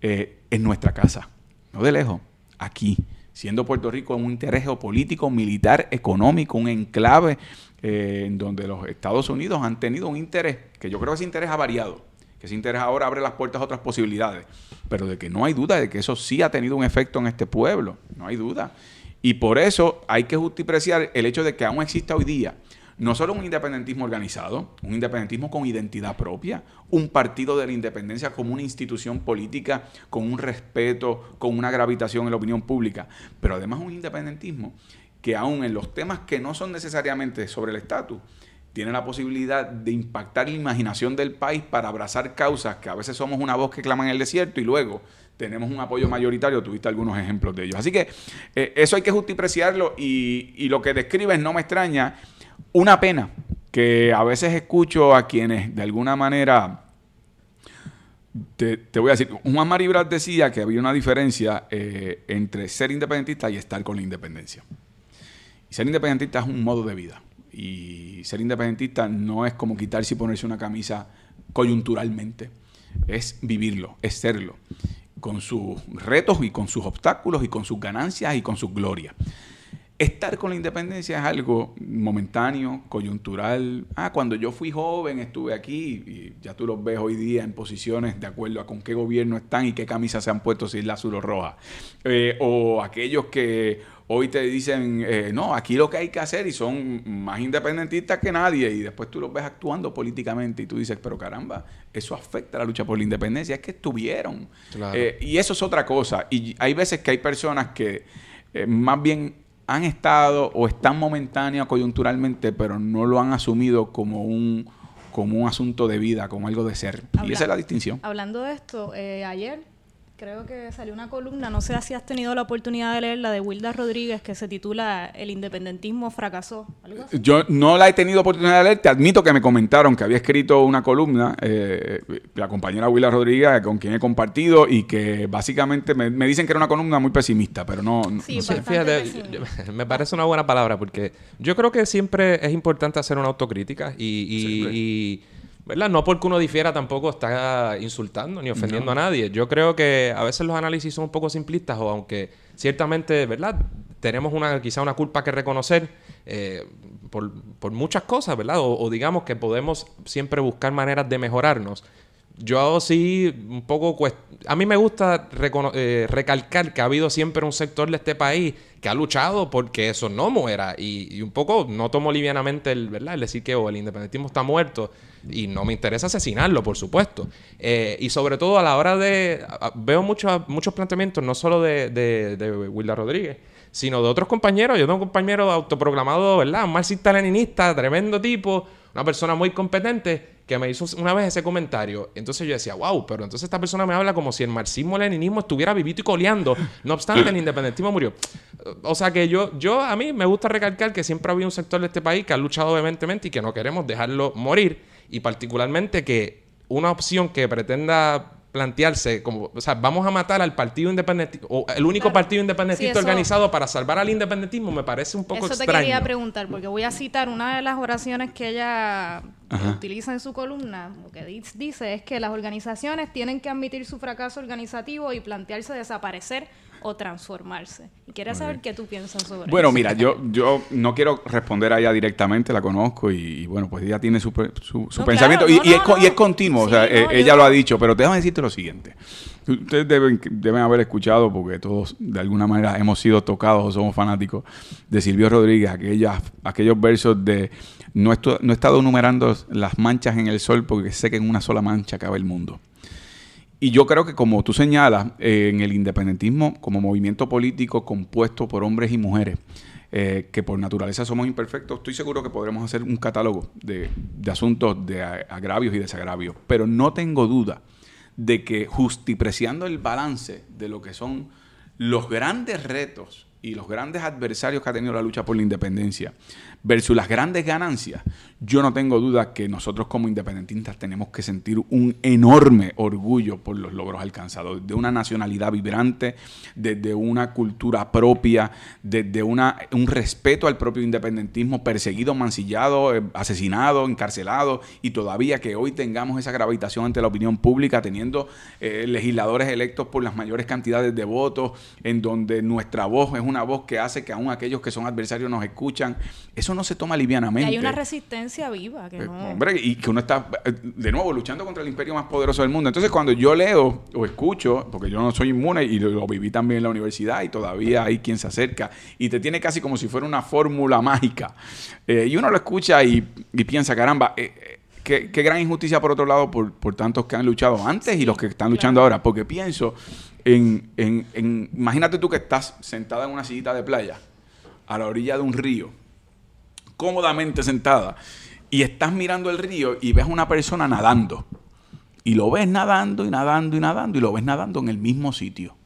eh, en nuestra casa, no de lejos, aquí siendo Puerto Rico un interés geopolítico, militar, económico, un enclave eh, en donde los Estados Unidos han tenido un interés, que yo creo que ese interés ha variado, que ese interés ahora abre las puertas a otras posibilidades, pero de que no hay duda de que eso sí ha tenido un efecto en este pueblo, no hay duda. Y por eso hay que justipreciar el hecho de que aún exista hoy día no solo un independentismo organizado, un independentismo con identidad propia, un partido de la independencia como una institución política con un respeto, con una gravitación en la opinión pública, pero además un independentismo que aún en los temas que no son necesariamente sobre el estatus, tiene la posibilidad de impactar la imaginación del país para abrazar causas que a veces somos una voz que clama en el desierto y luego tenemos un apoyo mayoritario, tuviste algunos ejemplos de ellos. Así que eh, eso hay que justipreciarlo y, y lo que describes no me extraña una pena que a veces escucho a quienes de alguna manera, te, voy a decir, Juan Maribras decía que había una diferencia eh, entre ser independentista y estar con la independencia. Y ser independentista es un modo de vida. Y ser independentista no es como quitarse y ponerse una camisa coyunturalmente. Es vivirlo, es serlo, con sus retos y con sus obstáculos y con sus ganancias y con sus glorias. Estar con la independencia es algo momentáneo, coyuntural. Ah, cuando yo fui joven estuve aquí y ya tú los ves hoy día en posiciones de acuerdo a con qué gobierno están y qué camisa se han puesto, si es la azul o roja. Eh, o aquellos que hoy te dicen, eh, no, aquí lo que hay que hacer y son más independentistas que nadie y después tú los ves actuando políticamente y tú dices, pero caramba, eso afecta la lucha por la independencia, es que estuvieron. Eh, y eso es otra cosa. Y hay veces que hay personas que más bien han estado o están momentáneos coyunturalmente, pero no lo han asumido como un, como un asunto de vida, como algo de ser. y esa es la distinción. Hablando de esto, eh, ayer creo que salió una columna, no sé si has tenido la oportunidad de leerla, de Wilda Rodríguez, que se titula El independentismo fracasó. Yo no la he tenido oportunidad de leer, te admito que me comentaron que había escrito una columna, eh, la compañera Wilda Rodríguez, con quien he compartido, y que básicamente me, dicen que era una columna muy pesimista, pero no... Sí, fíjate, me parece una buena palabra, porque yo creo que siempre es importante hacer una autocrítica y ¿verdad? No porque uno difiera tampoco está insultando ni ofendiendo a nadie. Yo creo que a veces los análisis son un poco simplistas o aunque ciertamente, ¿verdad? Tenemos una quizá una culpa que reconocer eh, por, por, muchas cosas, ¿verdad? O, digamos que podemos siempre buscar maneras de mejorarnos. Yo sí, un poco... A mí me gusta eh, recalcar que ha habido siempre un sector de este país que ha luchado porque eso no muera. Y, un poco no tomo livianamente el, ¿verdad? decir que o el independentismo está muerto y no me interesa asesinarlo, por supuesto. Eh, y sobre todo a la hora de... veo muchos muchos planteamientos, no solo de, de, de Rodríguez, sino de otros compañeros. Yo tengo un compañero autoproclamado, ¿verdad? Un marxista-leninista, tremendo tipo, una persona muy competente, que me hizo una vez ese comentario. Entonces yo decía, wow, pero entonces esta persona me habla como si el marxismo-leninismo estuviera vivito y coleando. No obstante, el independentismo murió. O sea que yo, yo, a mí me gusta recalcar que siempre ha habido un sector de este país que ha luchado vehementemente y que no queremos dejarlo morir y particularmente que una opción que pretenda plantearse como, o sea, vamos a matar al partido independiente o el único partido independentista organizado para salvar al independentismo me parece un poco extraño. Eso te quería preguntar porque voy a citar una de las oraciones que ella utiliza en su columna, lo que dice es que las organizaciones tienen que admitir su fracaso organizativo y plantearse desaparecer o transformarse. Y quería saber qué tú piensas sobre bueno, eso. Bueno, mira, yo, yo no quiero responder a ella directamente, la conozco y, bueno, pues ella tiene su, su, pensamiento y, es, y, es, continuo, o sea, eh, ella lo ha dicho, pero déjame decirte lo siguiente. Ustedes deben, deben haber escuchado, porque todos de alguna manera hemos sido tocados o somos fanáticos de Silvio Rodríguez, aquellas, aquellos versos de no, no he estado numerando las manchas en el sol porque sé que en una sola mancha cabe el mundo. Y yo creo que como tú señalas, eh, en el independentismo como movimiento político compuesto por hombres y mujeres, eh, que por naturaleza somos imperfectos, estoy seguro que podremos hacer un catálogo de, de asuntos de agravios y desagravios. Pero no tengo duda de que justipreciando el balance de lo que son los grandes retos y los grandes adversarios que ha tenido la lucha por la independencia, versus las grandes ganancias, yo no tengo duda que nosotros como independentistas tenemos que sentir un enorme orgullo por los logros alcanzados, de una nacionalidad vibrante, desde una cultura propia, desde una, un respeto al propio independentismo, perseguido, mancillado, eh, asesinado, encarcelado, y todavía que hoy tengamos esa gravitación ante la opinión pública, teniendo eh, legisladores electos por las mayores cantidades de votos, en donde nuestra voz es una voz que hace que aún aquellos que son adversarios nos escuchan. Eso no se toma livianamente. Y hay una resistencia viva. Que eh, Hombre, y que uno está, eh, de nuevo, luchando contra el imperio más poderoso del mundo. Entonces, cuando yo leo o escucho, porque yo no soy inmune y lo, viví también en la universidad y todavía hay quien se acerca y te tiene casi como si fuera una fórmula mágica. Eh, y uno lo escucha y, piensa, caramba, Qué, gran injusticia por otro lado por, por, tantos que han luchado antes y los que están luchando ahora. Porque pienso en, en, en, imagínate tú que estás sentada en una sillita de playa a la orilla de un río cómodamente sentada y estás mirando el río y ves a una persona nadando. Y lo ves nadando y nadando y nadando y lo ves nadando en el mismo sitio.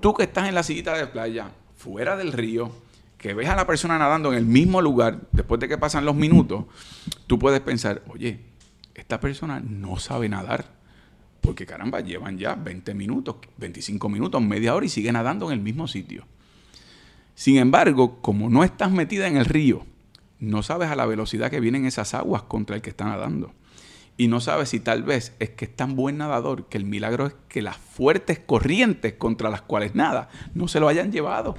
Tú que estás en la sillita de playa, fuera del río, que ves a la persona nadando en el mismo lugar, después de que pasan los minutos, tú puedes pensar, oye, esta persona no sabe nadar. Porque caramba, llevan ya 20 minutos, 25 minutos, media hora y sigue nadando en el mismo sitio. Sin embargo, como no estás metida en el río, no sabes a la velocidad que vienen esas aguas contra el que está nadando. Y no sabes si tal vez es que es tan buen nadador que el milagro es que las fuertes corrientes contra las cuales nada no se lo hayan llevado.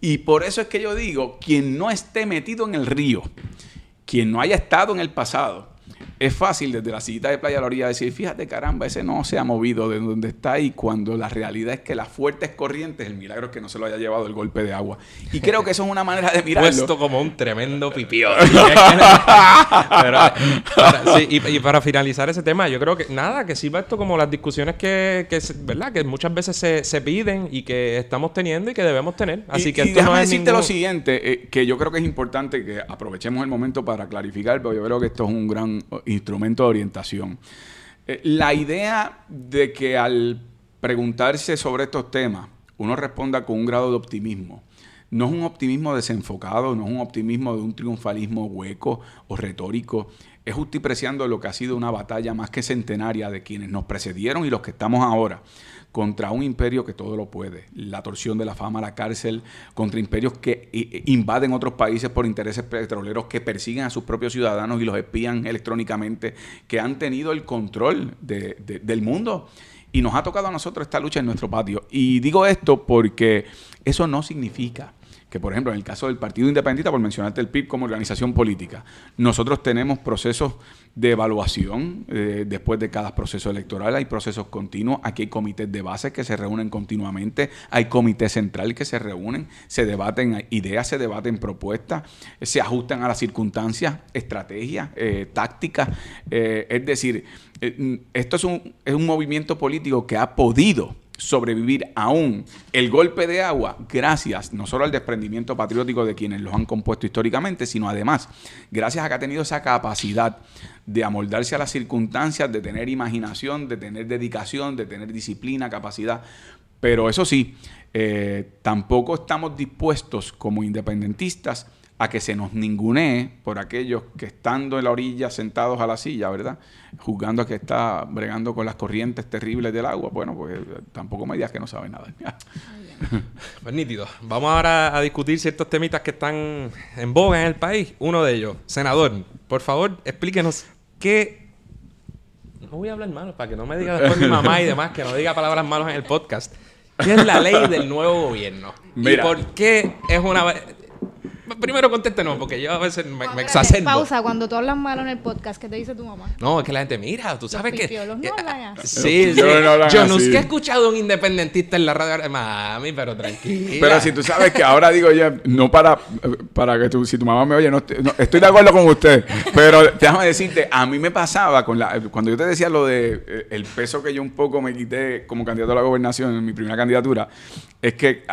Y por eso es que yo digo, quien no esté metido en el río, quien no haya estado en el pasado, es fácil desde la cita de playa a la orilla decir, fíjate caramba, ese no se ha movido de donde está y cuando la realidad es que las fuertes corrientes, el milagro es que no se lo haya llevado el golpe de agua. Y creo que eso es una manera de mirarlo. Puesto como un tremendo pipión. [LAUGHS] y, para finalizar ese tema, yo creo que nada, que sirva esto como las discusiones que, ¿verdad? que muchas veces se, piden y que estamos teniendo y que debemos tener. Así que esto déjame decirte lo siguiente, eh, que yo creo que es importante que aprovechemos el momento para clarificar, pero yo creo que esto es un gran instrumento de orientación. Eh, la idea de que al preguntarse sobre estos temas uno responda con un grado de optimismo, no es un optimismo desenfocado, no es un optimismo de un triunfalismo hueco o retórico, es justipreciando lo que ha sido una batalla más que centenaria de quienes nos precedieron y los que estamos ahora contra un imperio que todo lo puede. La torsión de la fama, la cárcel, contra imperios que invaden otros países por intereses petroleros, que persiguen a sus propios ciudadanos y los espían electrónicamente, que han tenido el control del mundo. Y nos ha tocado a nosotros esta lucha en nuestro patio. Y digo esto porque eso no significa que, por ejemplo, en el caso del Partido Independiente, por mencionarte el PIB como organización política, nosotros tenemos procesos de evaluación eh, después de cada proceso electoral, hay procesos continuos, aquí hay comités de base que se reúnen continuamente, hay comités central que se reúnen, se debaten ideas, se debaten propuestas, se ajustan a las circunstancias, estrategias, eh, tácticas, eh, es decir, esto es un, es un movimiento político que ha podido sobrevivir aún el golpe de agua gracias no solo al desprendimiento patriótico de quienes los han compuesto históricamente, sino además gracias a que ha tenido esa capacidad de amoldarse a las circunstancias, de tener imaginación, de tener dedicación, de tener disciplina, capacidad. Pero eso sí, eh, tampoco estamos dispuestos como independentistas a que se nos ningunee por aquellos que estando en la orilla, sentados a la silla, ¿verdad? Juzgando a que está bregando con las corrientes terribles del agua. Bueno, pues tampoco me digas que no sabe nada. [LAUGHS] pues nítido. Vamos ahora a discutir ciertos temitas que están en boga en el país. Uno de ellos, senador, por favor, explíquenos qué... No voy a hablar malo para que no me diga después mi mamá y demás, que no diga palabras malas en el podcast. ¿Qué es la ley del nuevo gobierno? ¿Y por qué es una primero contéstenos, porque yo a veces me, me Pausa, cuando tú hablas malo en el podcast, ¿qué te dice tu mamá? No, es que la gente, mira, tú sabes que... no hablan así. Sí, sí. No yo nunca he escuchado a un independentista en la radio. Mami, pero tranquila. Pero si tú sabes que ahora digo ya, no para, para que tú, si tu mamá me oye, no, estoy de acuerdo con usted, pero déjame decirte, a mí me pasaba con la, cuando yo te decía lo de eh, el peso que yo un poco me quité como candidato a la gobernación en mi primera candidatura, es que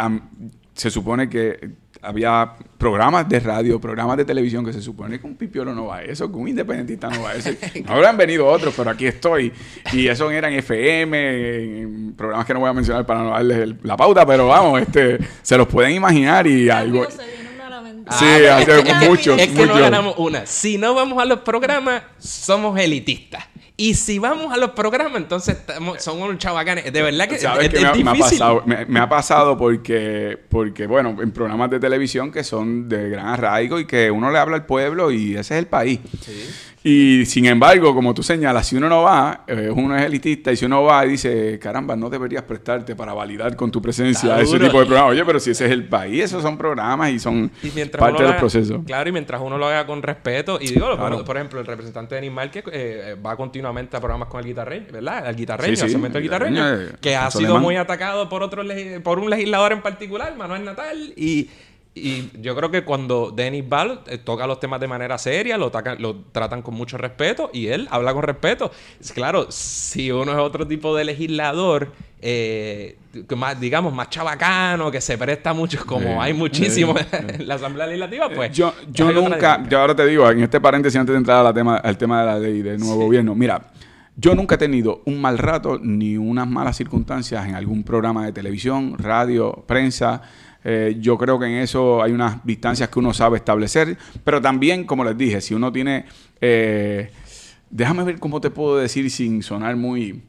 se supone que había programas de radio, programas de televisión que se supone que un pipiolo no va a eso, que un independentista no va a eso. [LAUGHS] No habrán venido otros, pero aquí estoy. Y eso eran FM, programas que no voy a mencionar para no darles la pauta, pero vamos, este, se los pueden imaginar y algo. Sí, hace mucho. Es que no ganamos una. Si no vamos a los programas, somos elitistas. Y si vamos a los programas, entonces estamos, son unos chavacanes. De verdad que, es, me, me, ha pasado, me, ha pasado porque, porque, bueno, en programas de televisión que son de gran arraigo y que uno le habla al pueblo y ese es el país. Sí. Y sin embargo, como tú señalas, si uno no va, eh, uno es elitista, y si uno va y dice, caramba, no deberías prestarte para validar con tu presencia ese tipo de programas. Oye, pero si ese es el país, esos son programas y son parte del proceso. Claro, y mientras uno lo haga con respeto, y digo, por, ejemplo, el representante de Animal que eh, va continuamente a programas con el guitarreño, ¿verdad? El guitarreño, el segmento del guitarreño, eh, que ha sido muy atacado por, otro por un legislador en particular, Manuel Natal, y y yo creo que cuando Denis Ball eh, toca los temas de manera seria, lo, lo tratan con mucho respeto y él habla con respeto. Es claro, si uno es otro tipo de legislador, eh, más, digamos, más chabacano, que se presta mucho, como hay muchísimo [LAUGHS] en la Asamblea Legislativa, pues. Yo, yo nunca, yo ahora te digo, en este paréntesis, antes de entrar al tema, al tema de la ley del nuevo gobierno, mira. Yo nunca he tenido un mal rato ni unas malas circunstancias en algún programa de televisión, radio, prensa, eh, yo creo que en eso hay unas distancias que uno sabe establecer, pero también, como les dije, si uno tiene... Eh, déjame ver cómo te puedo decir sin sonar muy...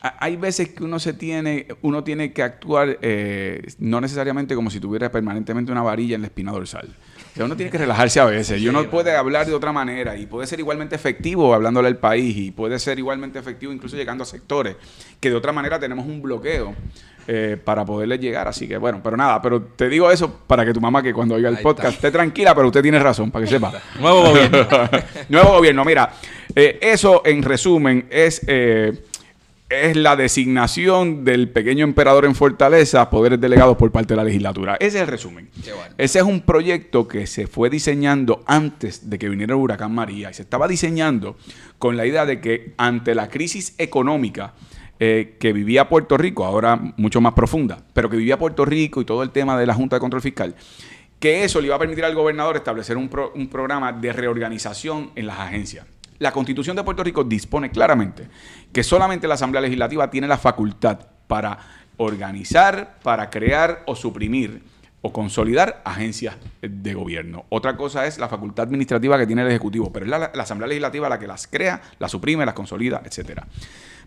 Hay veces que uno se tiene, uno tiene que actuar eh, no necesariamente como si tuviera permanentemente una varilla en la espina dorsal. Sea, uno tiene que relajarse a veces. Y uno puede hablar de otra manera y puede ser igualmente efectivo hablándole al país y puede ser igualmente efectivo incluso llegando a sectores que de otra manera tenemos un bloqueo eh, para poderle llegar. Así que bueno, pero nada, pero te digo eso para que tu mamá que cuando oiga el podcast esté tranquila, pero usted tiene razón, para que sepa. Nuevo gobierno. [LAUGHS] Nuevo gobierno, mira, eh, eso en resumen es... Eh, es la designación del pequeño emperador en Fortaleza, poderes delegados por parte de la legislatura. Ese es el resumen. Ese es un proyecto que se fue diseñando antes de que viniera el huracán María y se estaba diseñando con la idea de que ante la crisis económica eh, que vivía Puerto Rico, ahora mucho más profunda, pero que vivía Puerto Rico y todo el tema de la Junta de Control Fiscal, que eso le iba a permitir al gobernador establecer un, un programa de reorganización en las agencias. La Constitución de Puerto Rico dispone claramente que solamente la Asamblea Legislativa tiene la facultad para organizar, para crear o suprimir o consolidar agencias de gobierno. Otra cosa es la facultad administrativa que tiene el Ejecutivo, pero es la, Asamblea Legislativa la que las crea, las suprime, las consolida, etcétera.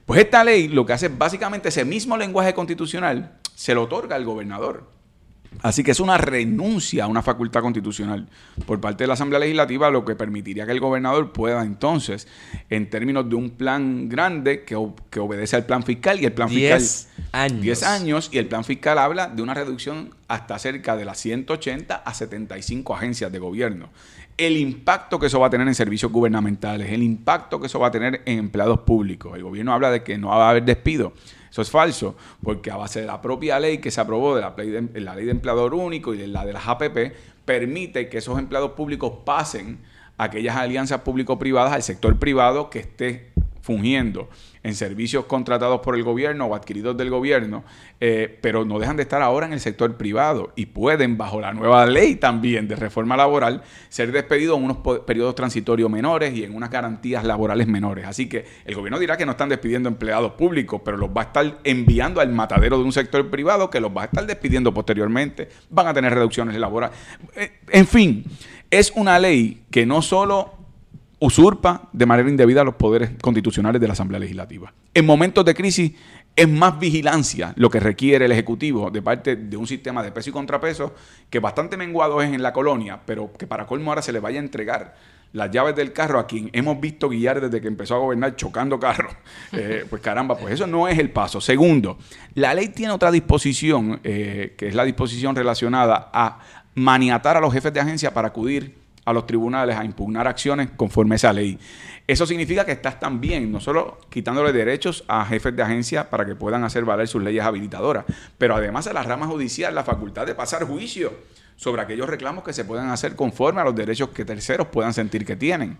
Pues esta ley lo que hace básicamente ese mismo lenguaje constitucional se lo otorga al gobernador. Así que es una renuncia a una facultad constitucional por parte de la Asamblea Legislativa, lo que permitiría que el gobernador pueda entonces, en términos de un plan grande que, que obedece al plan fiscal, y el plan fiscal... años. 10 años, y el plan fiscal habla de una reducción hasta cerca de las 180 a 75 agencias de gobierno el impacto que eso va a tener en servicios gubernamentales, el impacto que eso va a tener en empleados públicos. El gobierno habla de que no va a haber despido. Eso es falso, porque a base de la propia ley que se aprobó de la ley de, empleador único y de la de las APP, permite que esos empleados públicos pasen a aquellas alianzas público-privadas al sector privado que esté fungiendo en servicios contratados por el gobierno o adquiridos del gobierno, eh, pero no dejan de estar ahora en el sector privado y pueden, bajo la nueva ley también de reforma laboral, ser despedidos en unos periodos transitorios menores y en unas garantías laborales menores. Así que el gobierno dirá que no están despidiendo empleados públicos, pero los va a estar enviando al matadero de un sector privado que los va a estar despidiendo posteriormente, van a tener reducciones laborales. Eh, en fin, es una ley que no solo usurpa de manera indebida los poderes constitucionales de la Asamblea Legislativa. En momentos de crisis es más vigilancia lo que requiere el Ejecutivo de parte de un sistema de peso y contrapeso que bastante menguado es en la colonia, pero que para colmo ahora se le vaya a entregar las llaves del carro a quien hemos visto guiar desde que empezó a gobernar chocando carros. [LAUGHS] Eh, pues caramba, pues eso no es el paso. Segundo, la ley tiene otra disposición, eh, que es la disposición relacionada a maniatar a los jefes de agencia para acudir a los tribunales a impugnar acciones conforme a esa ley. Eso significa que estás también, no solo quitándole derechos a jefes de agencia para que puedan hacer valer sus leyes habilitadoras, pero además a la rama judicial la facultad de pasar juicio sobre aquellos reclamos que se puedan hacer conforme a los derechos que terceros puedan sentir que tienen.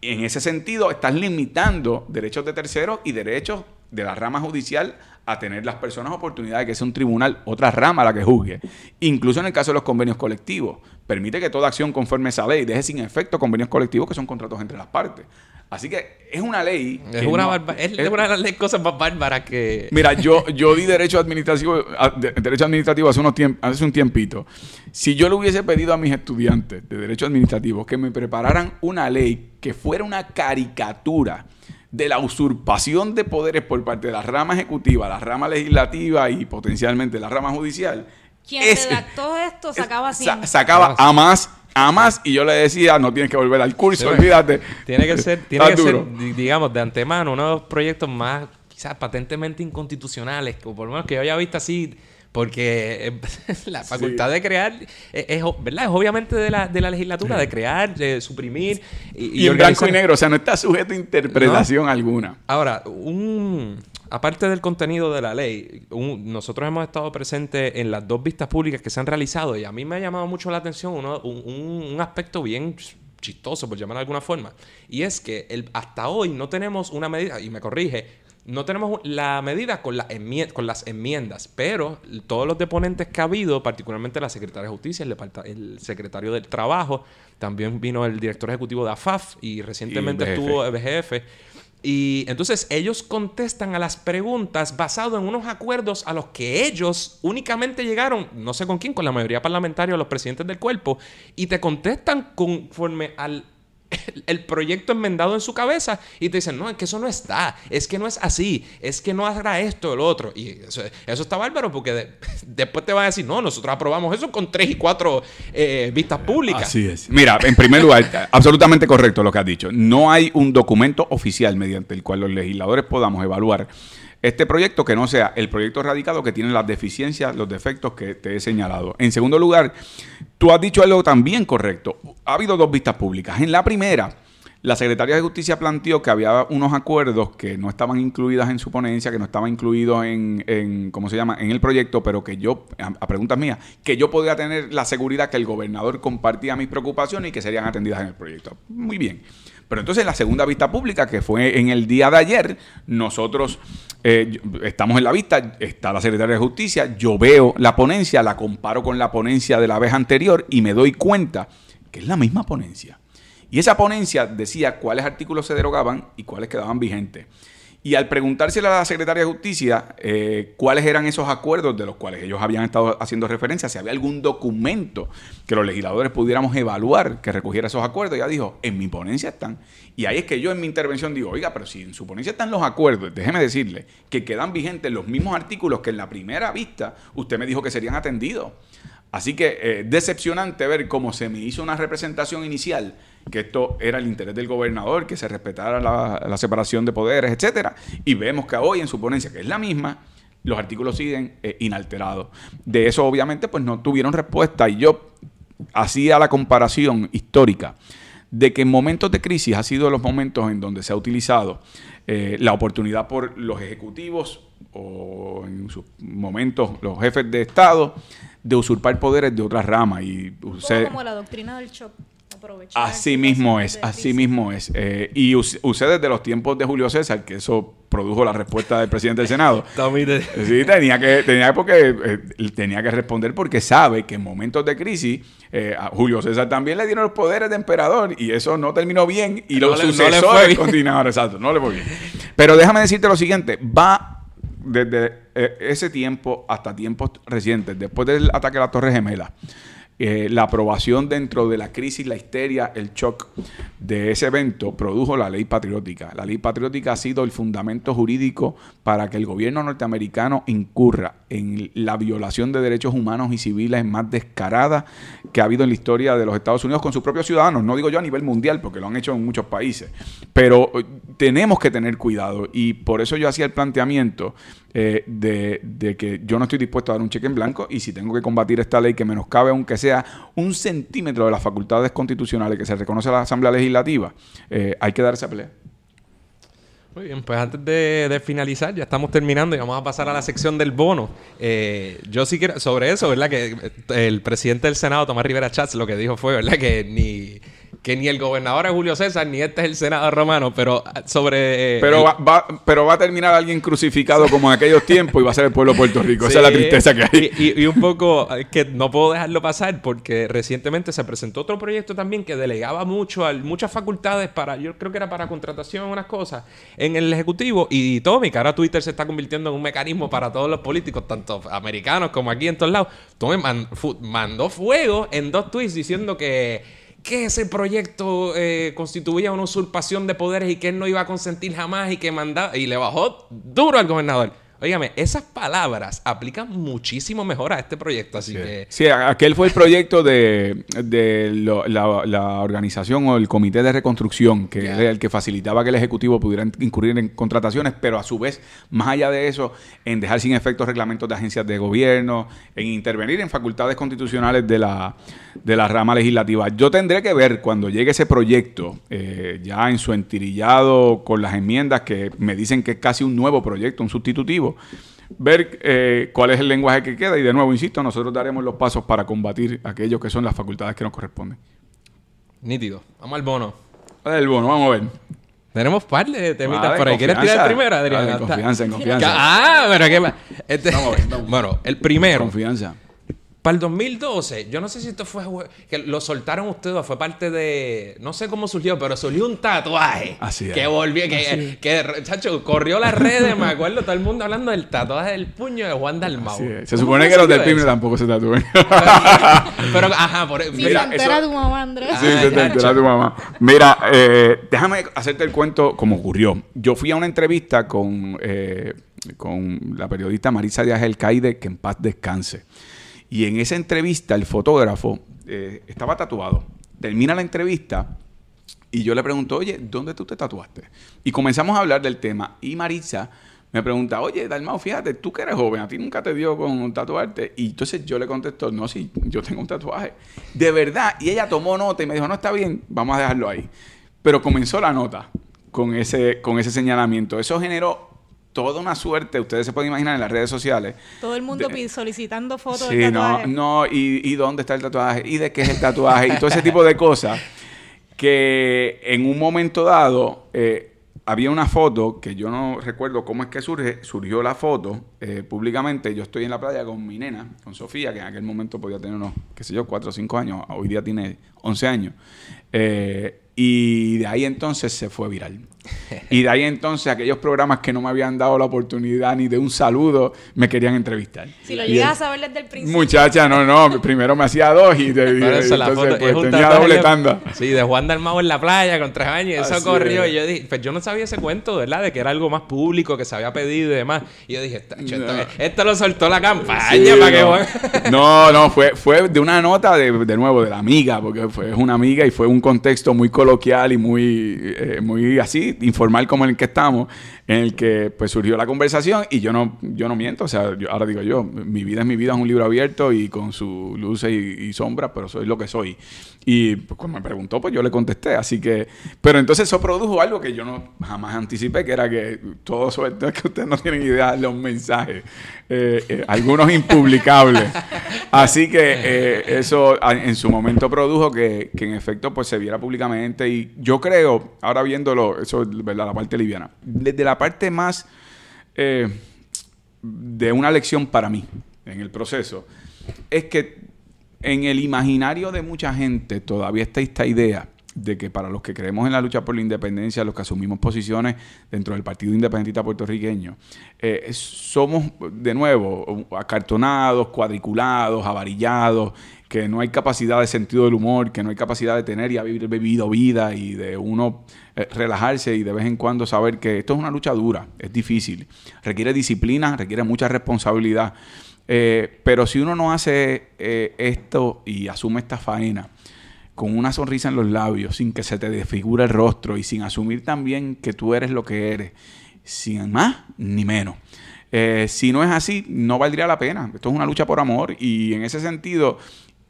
En ese sentido, estás limitando derechos de terceros y derechos de la rama judicial a tener las personas oportunidad de que sea un tribunal, otra rama la que juzgue. Incluso en el caso de los convenios colectivos, permite que toda acción conforme a esa ley deje sin efecto convenios colectivos que son contratos entre las partes. Así que es una ley. Es, una, es, una de las cosas más bárbaras que. Mira, yo, yo di derecho administrativo, derecho administrativo hace, unos hace un tiempito. Si yo le hubiese pedido a mis estudiantes de derecho administrativo que me prepararan una ley que fuera una caricatura de la usurpación de poderes por parte de la rama ejecutiva, la rama legislativa y potencialmente la rama judicial. Quien redactó esto sacaba así. sacaba a más a más y yo le decía, no tienes que volver al curso, olvídate. Tiene que [LAUGHS] ser, tiene que ser, digamos, de antemano, uno de los proyectos más quizás patentemente inconstitucionales, o por lo menos que yo haya visto así, porque [LAUGHS] la facultad de crear es, ¿verdad? es obviamente de la, de la legislatura, de crear, de suprimir. Y, en blanco y negro, o sea, no está sujeto a interpretación alguna. Ahora, un aparte del contenido de la ley, nosotros hemos estado presentes en las dos vistas públicas que se han realizado y a mí me ha llamado mucho la atención un, aspecto bien chistoso, por llamar de alguna forma, y es que el, hasta hoy no tenemos una medida, y me corrige, no tenemos la medida con, la con las enmiendas, pero todos los deponentes que ha habido, particularmente la Secretaria de Justicia, el, el secretario del Trabajo, también vino el director ejecutivo de AFAF y recientemente estuvo BGF y entonces ellos contestan a las preguntas basado en unos acuerdos a los que ellos únicamente llegaron, no sé con quién, con la mayoría parlamentaria o los presidentes del cuerpo, y te contestan conforme al el, proyecto enmendado en su cabeza y te dicen, no, es que eso no está, es que no es así, es que no hará esto lo otro. Y eso, está bárbaro porque [LAUGHS] después te van a decir, no, nosotros aprobamos eso con tres y cuatro eh, vistas públicas. Así es. Mira, en primer lugar, [LAUGHS] absolutamente correcto lo que has dicho. No hay un documento oficial mediante el cual los legisladores podamos evaluar este proyecto que no sea el proyecto radicado que tiene las deficiencias, los defectos que te he señalado. En segundo lugar, tú has dicho algo también correcto. Ha habido dos vistas públicas. En la primera, la Secretaría de Justicia planteó que había unos acuerdos que no estaban incluidos en su ponencia, que no estaban incluidos en, en, ¿cómo se llama?, en el proyecto, pero que yo, a, preguntas mías, que yo podía tener la seguridad que el gobernador compartía mis preocupaciones y que serían atendidas en el proyecto. Muy bien. Pero entonces la segunda vista pública, que fue en el día de ayer, nosotros eh, estamos en la vista, está la Secretaria de Justicia, yo veo la ponencia, la comparo con la ponencia de la vez anterior y me doy cuenta que es la misma ponencia. Y esa ponencia decía cuáles artículos se derogaban y cuáles quedaban vigentes. Y al preguntársele a la Secretaria de Justicia eh, cuáles eran esos acuerdos de los cuales ellos habían estado haciendo referencia, si había algún documento que los legisladores pudiéramos evaluar que recogiera esos acuerdos, ella dijo, en mi ponencia están. Y ahí es que yo en mi intervención digo, oiga, pero si en su ponencia están los acuerdos, déjeme decirle que quedan vigentes los mismos artículos que en la primera vista usted me dijo que serían atendidos. Así que eh, decepcionante ver cómo se me hizo una representación inicial, que esto era el interés del gobernador, que se respetara la, separación de poderes, etcétera, y vemos que hoy en su ponencia, que es la misma, los artículos siguen eh, inalterados. De eso obviamente pues no tuvieron respuesta y yo hacía la comparación histórica de que en momentos de crisis ha sido los momentos en donde se ha utilizado eh, la oportunidad por los ejecutivos o en sus momentos los jefes de Estado de usurpar poderes de otras ramas. Y usted, como la doctrina del shock. Así mismo es, así mismo es. Eh, y usted desde los tiempos de Julio César, que eso produjo la respuesta del presidente del Senado. [LAUGHS] sí, tenía que, tenía, porque, eh, tenía que responder porque sabe que en momentos de crisis eh, a Julio César también le dieron los poderes de emperador y eso no terminó bien y los sucesores continuaron, exacto, no le fue bien. Pero déjame decirte lo siguiente, va desde eh, ese tiempo hasta tiempos recientes, después del ataque a la Torre Gemela, eh, la aprobación dentro de la crisis, la histeria, el shock de ese evento produjo la ley patriótica. La ley patriótica ha sido el fundamento jurídico para que el gobierno norteamericano incurra en la violación de derechos humanos y civiles más descarada que ha habido en la historia de los Estados Unidos con sus propios ciudadanos. No digo yo a nivel mundial, porque lo han hecho en muchos países. Pero eh, tenemos que tener cuidado y por eso yo hacía el planteamiento eh, de, que yo no estoy dispuesto a dar un cheque en blanco y si tengo que combatir esta ley que menoscabe aunque sea un centímetro de las facultades constitucionales que se reconoce a la Asamblea Legislativa, eh, hay que dar esa pelea. Muy bien, pues antes de, finalizar, ya estamos terminando y vamos a pasar a la sección del bono. Eh, yo sí quiero, sobre eso, ¿verdad? Que el presidente del Senado, Tomás Rivera Chats, lo que dijo fue, ¿verdad? Que ni que ni el gobernador es Julio César, ni este es el senador romano, pero ah, sobre... Eh, pero, va, pero va a terminar alguien crucificado como en aquellos tiempos y va a ser el pueblo de Puerto Rico. Esa es la tristeza que hay. Y, un poco que no puedo dejarlo pasar porque recientemente se presentó otro proyecto también que delegaba mucho a muchas facultades para, yo creo que era para contratación, unas cosas, en el Ejecutivo. Y todo mi cara Twitter se está convirtiendo en un mecanismo para todos los políticos, tanto americanos como aquí en todos lados. Tome mandó fuego en dos tweets diciendo que que ese proyecto eh, constituía una usurpación de poderes y que él no iba a consentir jamás y que mandaba y le bajó duro al gobernador. Óigame, esas palabras aplican muchísimo mejor a este proyecto, así que... Sí, aquel fue el proyecto de, la, organización o el comité de reconstrucción, que era el que facilitaba que el Ejecutivo pudiera incurrir en contrataciones, pero a su vez, más allá de eso, en dejar sin efecto reglamentos de agencias de gobierno, en intervenir en facultades constitucionales de la, de la rama legislativa. Yo tendré que ver cuando llegue ese proyecto, eh, ya en su entirillado con las enmiendas que me dicen que es casi un nuevo proyecto, un sustitutivo, ver eh, cuál es el lenguaje que queda y de nuevo, insisto, nosotros daremos los pasos para combatir aquellos que son las facultades que nos corresponden. Nítido. Vamos al bono. El bono, vamos a ver. Tenemos par de temitas por ahí. ¿Quieres tirar el primero, Adrián? en confianza, en confianza. Ah, pero qué... Este... Vamos a ver. [LAUGHS] Bueno, el primero. Confianza. Para el 2012, yo no sé si esto fue que lo soltaron ustedes, fue parte de. No sé cómo surgió, pero surgió un tatuaje. Así es. Que volvió, que, que, chacho, corrió las redes, me acuerdo, todo el mundo hablando del tatuaje del puño de Juan Dalmau. Se supone que los del PIME tampoco se tatúan. [LAUGHS] Pero, ajá, por eso. Sí, se entera tu mamá, Andrés. Sí, se entera tu mamá. Mira, eh, déjame hacerte el cuento como ocurrió. Yo fui a una entrevista con, eh, con la periodista Marisa Díaz El Caide, que en paz descanse. Y en esa entrevista el fotógrafo eh, estaba tatuado. Termina la entrevista y yo le pregunto, oye, ¿dónde tú te tatuaste? Y comenzamos a hablar del tema. Y Marisa me pregunta, oye, Dalmao, fíjate, tú que eres joven, a ti nunca te dio con tatuarte. Y entonces yo le contesto, no, sí, yo tengo un tatuaje. De verdad. Y ella tomó nota y me dijo, no, está bien, vamos a dejarlo ahí. Pero comenzó la nota con ese, con ese señalamiento. Eso generó toda una suerte, ustedes se pueden imaginar en las redes sociales. Todo el mundo solicitando fotos sí, tatuaje. no, no, y, y, dónde está el tatuaje, y de qué es el tatuaje, y todo ese tipo de cosas, que en un momento dado eh, había una foto, que yo no recuerdo cómo es que surge, surgió la foto eh, públicamente, yo estoy en la playa con mi nena, con Sofía, que en aquel momento podía tener unos, qué sé yo, 4 o 5 años, hoy día tiene 11 años, eh, y de ahí entonces se fue viral. Y de ahí entonces aquellos programas que no me habían dado la oportunidad ni de un saludo me querían entrevistar. Si lo llegas a saber desde el principio. Muchacha, no, no, primero me hacía dos y, de, entonces pues, tenía doble tanda. Sí, de Juan Dalmau en la playa con tres años, eso corrió y yo dije, pues yo no sabía ese cuento, ¿verdad? De que era algo más público que se había pedido y demás. Y yo dije, esto, lo soltó la campaña para no. que No, no, fue, fue de una nota de, de nuevo de la amiga, porque fue, es una amiga y fue un contexto muy coloquial y muy, eh, muy así, informal como el que estamos, en el que pues surgió la conversación y yo no, yo no miento, o sea, ahora digo yo, mi vida es mi vida, es un libro abierto y con sus luces y, sombras, pero soy lo que soy. Y pues, cuando me preguntó, pues yo le contesté, así que, pero entonces eso produjo algo que yo no jamás anticipé, que era que todo todo es [LAUGHS] que ustedes no tienen idea de los mensajes, eh, eh, algunos impublicables. [LAUGHS] Así que eh, eso en su momento produjo que, que, en efecto pues se viera públicamente y yo creo, ahora viéndolo, eso es la parte liviana, desde la parte más de una lección para mí en el proceso, es que en el imaginario de mucha gente todavía está esta idea de que para los que creemos en la lucha por la independencia, los que asumimos posiciones dentro del Partido Independentista puertorriqueño, eh, somos de nuevo acartonados, cuadriculados, avarillados, que no hay capacidad de sentido del humor, que no hay capacidad de tener y haber vivido vida y de uno eh, relajarse y de vez en cuando saber que esto es una lucha dura, es difícil, requiere disciplina, requiere mucha responsabilidad. Eh, pero si uno no hace esto y asume esta faena, con una sonrisa en los labios, sin que se te desfigure el rostro y sin asumir también que tú eres lo que eres, sin más ni menos. Eh, si no es así, no valdría la pena. Esto es una lucha por amor y en ese sentido,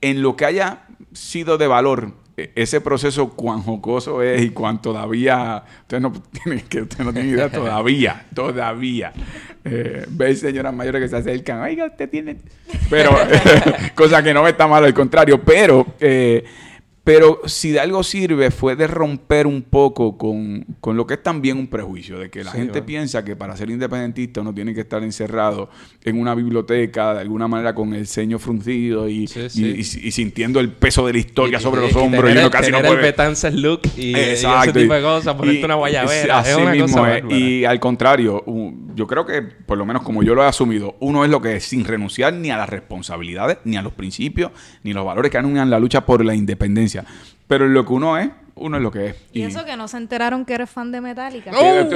en lo que haya sido de valor e, ese proceso cuán jocoso es y cuán todavía usted no [LAUGHS] tiene que usted no tiene idea todavía todavía eh, ve señoras mayores que se acercan oiga usted tiene pero [LAUGHS] cosa que no está mal al contrario pero eh, pero si de algo sirve fue de romper un poco con, lo que es también un prejuicio, de que la gente piensa que para ser independentista uno tiene que estar encerrado en una biblioteca, de alguna manera con el ceño fruncido y, y, sintiendo el peso de la historia sobre los hombros y, uno casi no puede... el look y, ese tipo de cosas, ponerte una guayabera. Así mismo Y al contrario, yo creo que, por lo menos como yo lo he asumido, uno es lo que es sin renunciar ni a las responsabilidades, ni a los principios, ni a los valores que anuncian la lucha por la independencia pero lo que uno es, uno es lo que es. Y, eso que no se enteraron que eres fan de Metallica.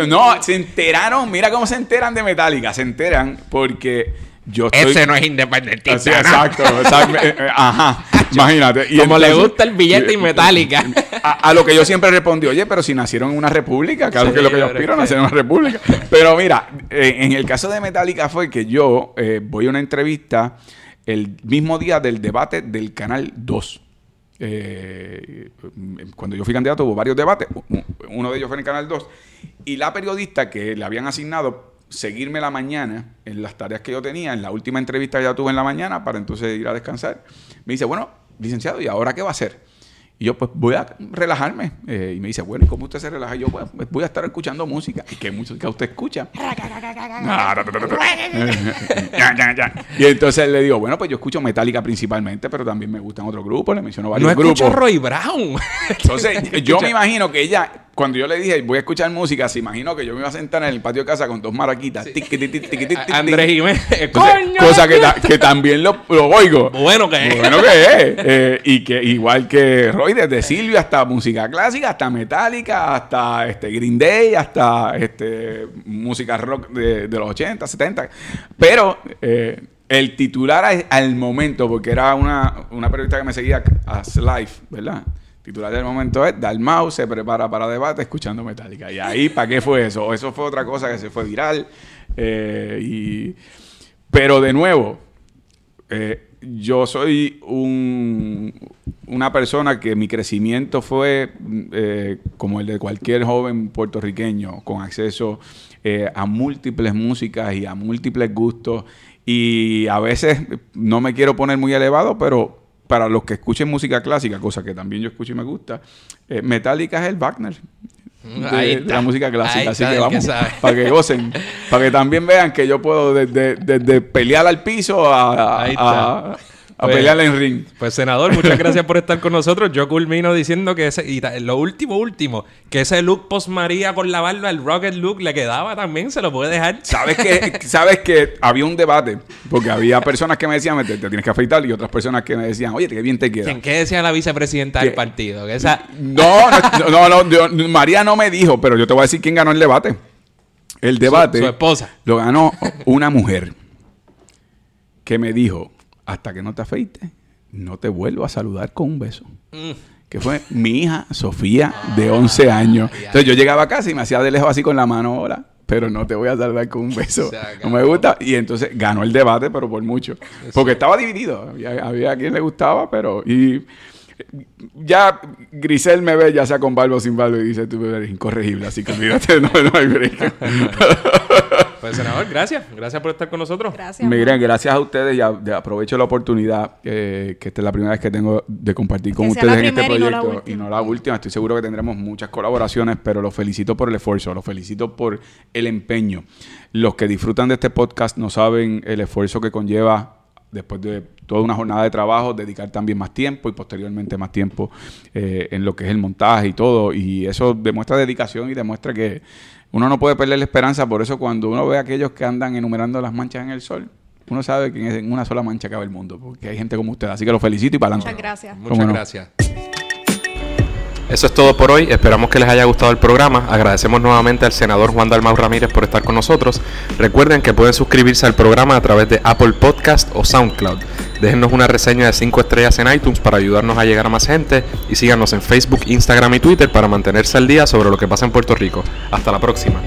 No, se enteraron, mira cómo se enteran de Metallica. Se enteran porque yo estoy... Ese no es independentista. exacto, eh, eh, ajá, [LAUGHS] imagínate. Y Como le gusta el billete y Metallica. A, lo que yo siempre respondí, oye, pero si nacieron en una república, claro que es lo que yo aspiro, nacer en una república. Pero mira, eh, en el caso de Metallica fue que yo voy a una entrevista el mismo día del debate del Canal 2. Eh, cuando yo fui candidato hubo varios debates, uno de ellos fue en el Canal 2, y la periodista que le habían asignado seguirme la mañana en las tareas que yo tenía, en la última entrevista que ya tuve en la mañana, para entonces ir a descansar, me dice, bueno, licenciado, ¿y ahora qué va a hacer? Y yo, pues voy a relajarme. Eh, y me dice, bueno, ¿cómo usted se relaja? Y yo, pues, voy a estar escuchando música. ¿Y qué música usted escucha? y entonces le digo, bueno, pues yo escucho Metallica principalmente, pero también me gustan otros grupos. Le menciono varios no grupos. No Roy Brown. entonces, [LAUGHS] yo me imagino que ella cuando yo le dije voy a escuchar música, se imaginó que yo me iba a sentar en el patio de casa con dos maraquitas. Andrés Jiménez. Cosa que, que, también lo, oigo. Bueno que es. Bueno que es. Eh, y que igual que Roy, desde Silvio hasta música clásica, hasta metálica, hasta este Green Day, hasta este música rock de, los 80, 70. Pero eh, el titular al momento, porque era una, una periodista que me seguía, As Life, ¿verdad? Titular del momento es Dalmau se prepara para debate escuchando Metallica. Y ahí, ¿para qué fue eso? Eso fue otra cosa que se fue viral. Eh, y... Pero de nuevo, eh, yo soy un, una persona que mi crecimiento fue eh, como el de cualquier joven puertorriqueño, con acceso a múltiples músicas y a múltiples gustos. Y a veces no me quiero poner muy elevado, pero para los que escuchen música clásica, cosa que también yo escucho y me gusta, eh, Metallica es el Wagner. De, la música clásica. Así que vamos, para que gocen, para que también vean que yo puedo desde, pelear al piso a, a pues, pelearle en ring. Pues, senador, muchas gracias por estar con nosotros. Yo culmino diciendo que ese, y lo último, último, que ese look post María con la barba, el rocket look, le quedaba también, se lo puede dejar. Sabes que, [LAUGHS] sabes que había un debate, porque había personas que me decían, te, tienes que afeitar, y otras personas que me decían, oye, qué bien te queda. ¿Qué decía la vicepresidenta del partido? esa... No, no, no, María no me dijo, pero yo te voy a decir quién ganó el debate. El debate. su esposa. Lo ganó una mujer que me dijo hasta que no te afeites, no te vuelvo a saludar con un beso. Mm. Que fue mi hija Sofía, de 11 ah, años. Entonces yo llegaba a casa y me hacía de lejos así con la mano, hola, pero no te voy a saludar con un [LAUGHS] beso. no me gusta. Y entonces ganó el debate, pero por mucho. Porque estaba dividido. Había, a quien le gustaba, pero... Y ya Grisel me ve ya sea con barba o sin barba y dice, tú eres incorregible, así que olvídate, [LAUGHS] no, no hay break. [LAUGHS] Pues, senador, gracias. Gracias por estar con nosotros. Gracias. Miren, gracias a ustedes y aprovecho la oportunidad, que esta es la primera vez que tengo de compartir con ustedes en este proyecto y no, la última. Estoy seguro que tendremos muchas colaboraciones, pero los felicito por el esfuerzo, los felicito por el empeño. Los que disfrutan de este podcast no saben el esfuerzo que conlleva después de toda una jornada de trabajo, dedicar también más tiempo y posteriormente más tiempo eh, en lo que es el montaje y todo. Y eso demuestra dedicación y demuestra que uno no puede perder la esperanza. Por eso cuando uno ve a aquellos que andan enumerando las manchas en el sol, uno sabe que en una sola mancha cabe el mundo, porque hay gente como usted. Así que lo felicito y para adelante. Muchas gracias. Muchas gracias. Eso es todo por hoy. Esperamos que les haya gustado el programa. Agradecemos nuevamente al senador Juan Dalmau Ramírez por estar con nosotros. Recuerden que pueden suscribirse al programa a través de Apple Podcast o SoundCloud. Déjennos una reseña de 5 estrellas en iTunes para ayudarnos a llegar a más gente y síganos en Facebook, Instagram y Twitter para mantenerse al día sobre lo que pasa en Puerto Rico. Hasta la próxima.